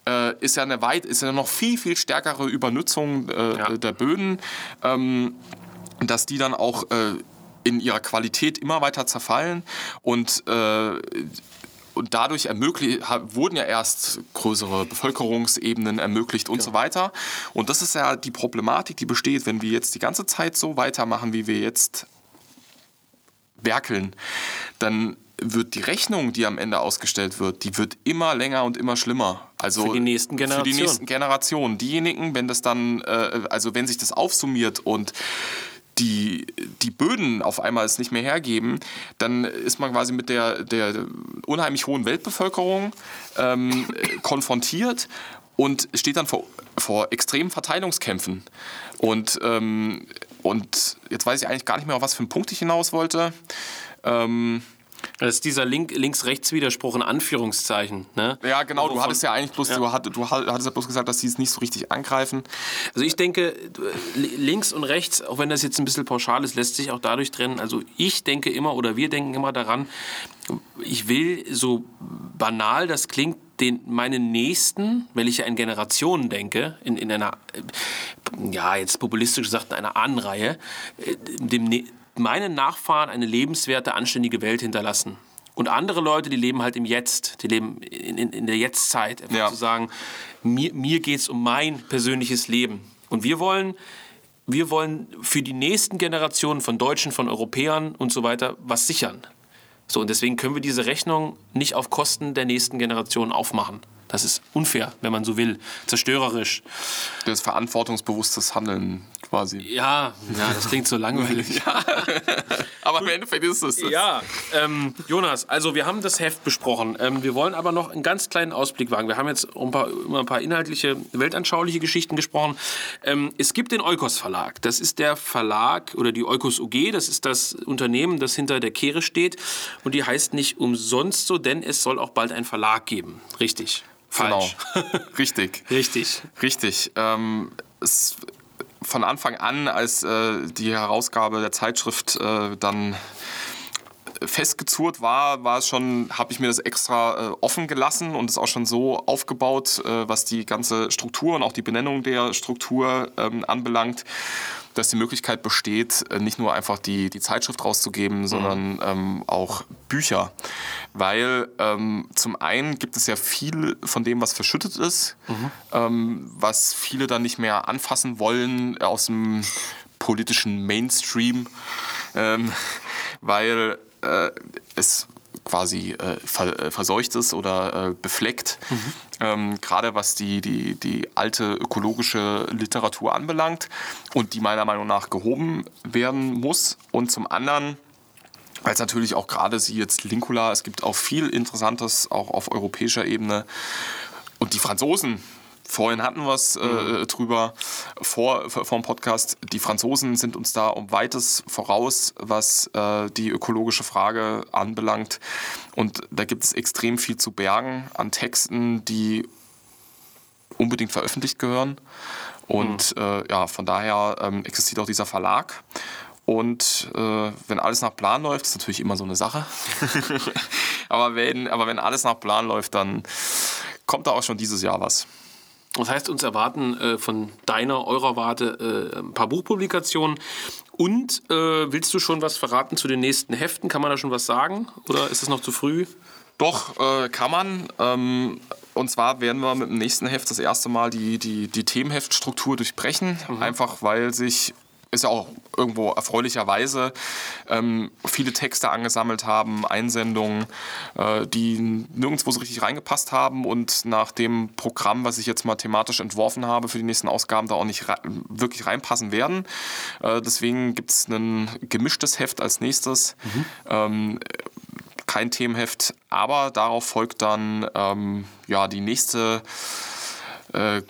äh, ist ja eine weit, ist ja noch viel, viel stärkere Übernutzung äh, Ja. der Böden, ähm, dass die dann auch äh, in ihrer Qualität immer weiter zerfallen und äh, und dadurch wurden ja erst größere Bevölkerungsebenen ermöglicht und so weiter. Und das ist ja die Problematik, die besteht, wenn wir jetzt die ganze Zeit so weitermachen, wie wir jetzt werkeln, dann wird die Rechnung, die am Ende ausgestellt wird, die wird immer länger und immer schlimmer. Also Für die nächsten Für die Generationen. nächsten Generationen. Diejenigen, wenn das dann, äh, also wenn sich das aufsummiert und die, die Böden auf einmal es nicht mehr hergeben, dann ist man quasi mit der, der unheimlich hohen Weltbevölkerung ähm, äh, konfrontiert und steht dann vor, vor extremen Verteilungskämpfen. Und, ähm, und jetzt weiß ich eigentlich gar nicht mehr, auf was für einen Punkt ich hinaus wollte. Ähm, Das ist dieser Link, Links-Rechts-Widerspruch in Anführungszeichen. Ne? ja, genau, du hattest ja eigentlich bloß, Du, hatt, du hattest ja bloß gesagt, dass sie es nicht so richtig angreifen. Also ich denke, li- links und rechts, auch wenn das jetzt ein bisschen pauschal ist, lässt sich auch dadurch trennen. Also ich denke immer oder wir denken immer daran, ich will so banal das klingt, den meinen Nächsten, weil ich ja in Generationen denke, in, in einer, äh, ja jetzt populistisch gesagt, in einer Ahnenreihe, äh, dem, Ne- meinen Nachfahren eine lebenswerte, anständige Welt hinterlassen. Und andere Leute, die leben halt im Jetzt, die leben in, in, in der Jetztzeit. Einfach Ja. zu sagen, mir, mir geht es um mein persönliches Leben. Und wir wollen, wir wollen für die nächsten Generationen von Deutschen, von Europäern und so weiter was sichern. So, und deswegen können wir diese Rechnung nicht auf Kosten der nächsten Generation aufmachen. Das ist unfair, wenn man so will. Zerstörerisch. Das verantwortungsbewusstes Handeln quasi. Ja, ja das klingt so langweilig. Aber im Endeffekt ist es das. Ja, ähm, Jonas, also wir haben das Heft besprochen. Ähm, wir wollen aber noch einen ganz kleinen Ausblick wagen. Wir haben jetzt ein paar, über ein paar inhaltliche, weltanschauliche Geschichten gesprochen. Ähm, es gibt den Eukos Verlag. Das ist der Verlag oder die Eukos UG. Das ist das Unternehmen, das hinter der Kehre steht. Und die heißt nicht umsonst so, denn es soll auch bald einen Verlag geben. Richtig. Falsch. Genau. Richtig. Richtig. Richtig. Ähm, es, von Anfang an, als äh, die Herausgabe der Zeitschrift äh, dann festgezurrt war, war es schon, habe ich mir das extra äh, offen gelassen und es auch schon so aufgebaut, äh, was die ganze Struktur und auch die Benennung der Struktur ähm, anbelangt, dass die Möglichkeit besteht, äh, nicht nur einfach die, die Zeitschrift rauszugeben, sondern ähm, auch Bücher. Weil ähm, zum einen gibt es ja viel von dem, was verschüttet ist, ähm, was viele dann nicht mehr anfassen wollen aus dem politischen Mainstream, ähm, weil äh, es quasi äh, ver, äh, verseucht ist oder äh, befleckt. Ähm, Gerade was die, die, die alte ökologische Literatur anbelangt und die meiner Meinung nach gehoben werden muss. Und zum anderen als natürlich auch gerade sie jetzt Linkula, es gibt auch viel Interessantes auch auf europäischer Ebene. Und die Franzosen, vorhin hatten wir es äh, drüber vor, vor dem Podcast, die Franzosen sind uns da um weites voraus, was äh, die ökologische Frage anbelangt. Und da gibt es extrem viel zu bergen an Texten, die unbedingt veröffentlicht gehören. Und äh, ja, von daher ähm, existiert auch dieser Verlag. Und äh, wenn alles nach Plan läuft, ist natürlich immer so eine Sache. aber, wenn, aber wenn alles nach Plan läuft, dann kommt da auch schon dieses Jahr was. Das heißt, uns erwarten äh, von deiner, eurer Warte äh, ein paar Buchpublikationen. Und äh, willst du schon was verraten zu den nächsten Heften? Kann man da schon was sagen? Oder ist es noch zu früh? Doch, äh, kann man. Ähm, und zwar werden wir mit dem nächsten Heft das erste Mal die, die, die Themenheftstruktur durchbrechen. Einfach weil sich, ist ja auch irgendwo erfreulicherweise, ähm, viele Texte angesammelt haben, Einsendungen, äh, die nirgendwo so richtig reingepasst haben und nach dem Programm, was ich jetzt mal thematisch entworfen habe für die nächsten Ausgaben, da auch nicht rei- wirklich reinpassen werden. Äh, deswegen gibt es ein gemischtes Heft als nächstes. Ähm, kein Themenheft, aber darauf folgt dann ähm, ja, die nächste, äh,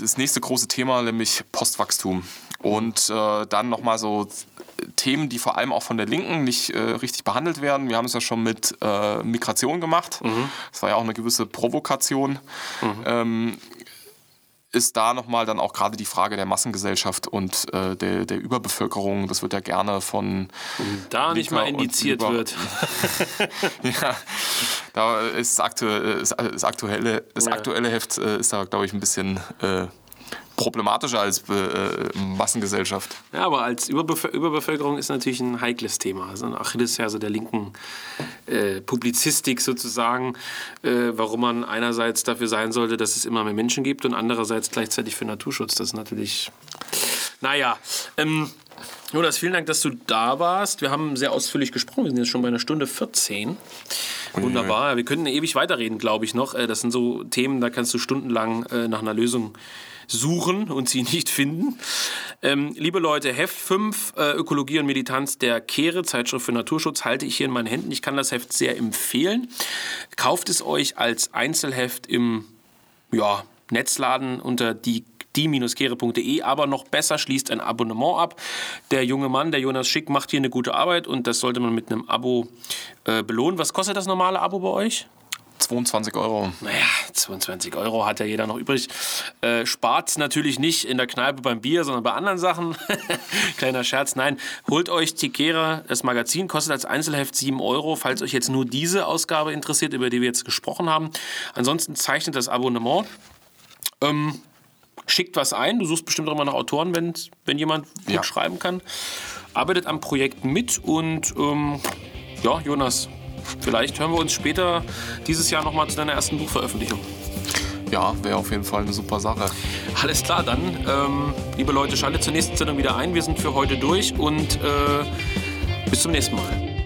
das nächste große Thema, nämlich Postwachstum. Und äh, dann nochmal so Themen, die vor allem auch von der Linken nicht äh, richtig behandelt werden. Wir haben es ja schon mit äh, Migration gemacht. Mhm. Das war ja auch eine gewisse Provokation. Mhm. Ähm, ist da nochmal dann auch gerade die Frage der Massengesellschaft und äh, der, der Überbevölkerung. Das wird ja gerne von. Da nicht mal indiziert wird. ja, da ist das aktuelle, das aktuelle, das aktuelle Heft äh, ist da, glaube ich, ein bisschen äh, problematischer als äh, Massengesellschaft. Ja, aber als Überbevö Überbevölkerung ist natürlich ein heikles Thema. Also ein Achillesferse der linken äh, Publizistik sozusagen, äh, warum man einerseits dafür sein sollte, dass es immer mehr Menschen gibt und andererseits gleichzeitig für Naturschutz. Das ist natürlich, naja. Ähm, Jonas, vielen Dank, dass du da warst. Wir haben sehr ausführlich gesprochen. Wir sind jetzt schon bei einer Stunde 14. Wunderbar. Wir könnten ewig weiterreden, glaube ich noch. Äh, das sind so Themen, da kannst du stundenlang äh, nach einer Lösung suchen und sie nicht finden. Ähm, liebe Leute, Heft 5, äh, Ökologie und Militanz der Kehre, Zeitschrift für Naturschutz, halte ich hier in meinen Händen. Ich kann das Heft sehr empfehlen. Kauft es euch als Einzelheft im ja, Netzladen unter die die-kehre.de, aber noch besser schließt ein Abonnement ab. Der junge Mann, der Jonas Schick, macht hier eine gute Arbeit und das sollte man mit einem Abo äh, belohnen. Was kostet das normale Abo bei euch? 22 Euro. Naja, 22 Euro hat ja jeder noch übrig. Äh, Spart natürlich nicht in der Kneipe beim Bier, sondern bei anderen Sachen. Kleiner Scherz. Nein, holt euch Tikera. Das Magazin kostet als Einzelheft 7 Euro, falls euch jetzt nur diese Ausgabe interessiert, über die wir jetzt gesprochen haben. Ansonsten zeichnet das Abonnement. Ähm, schickt was ein. Du suchst bestimmt auch immer nach Autoren, wenn, wenn jemand gut ja. schreiben kann. Arbeitet am Projekt mit und ähm, ja, Jonas, Vielleicht hören wir uns später dieses Jahr nochmal zu deiner ersten Buchveröffentlichung. Ja, wäre auf jeden Fall eine super Sache. Alles klar, dann, ähm, liebe Leute, schaltet zur nächsten Sendung wieder ein. Wir sind für heute durch und äh, bis zum nächsten Mal.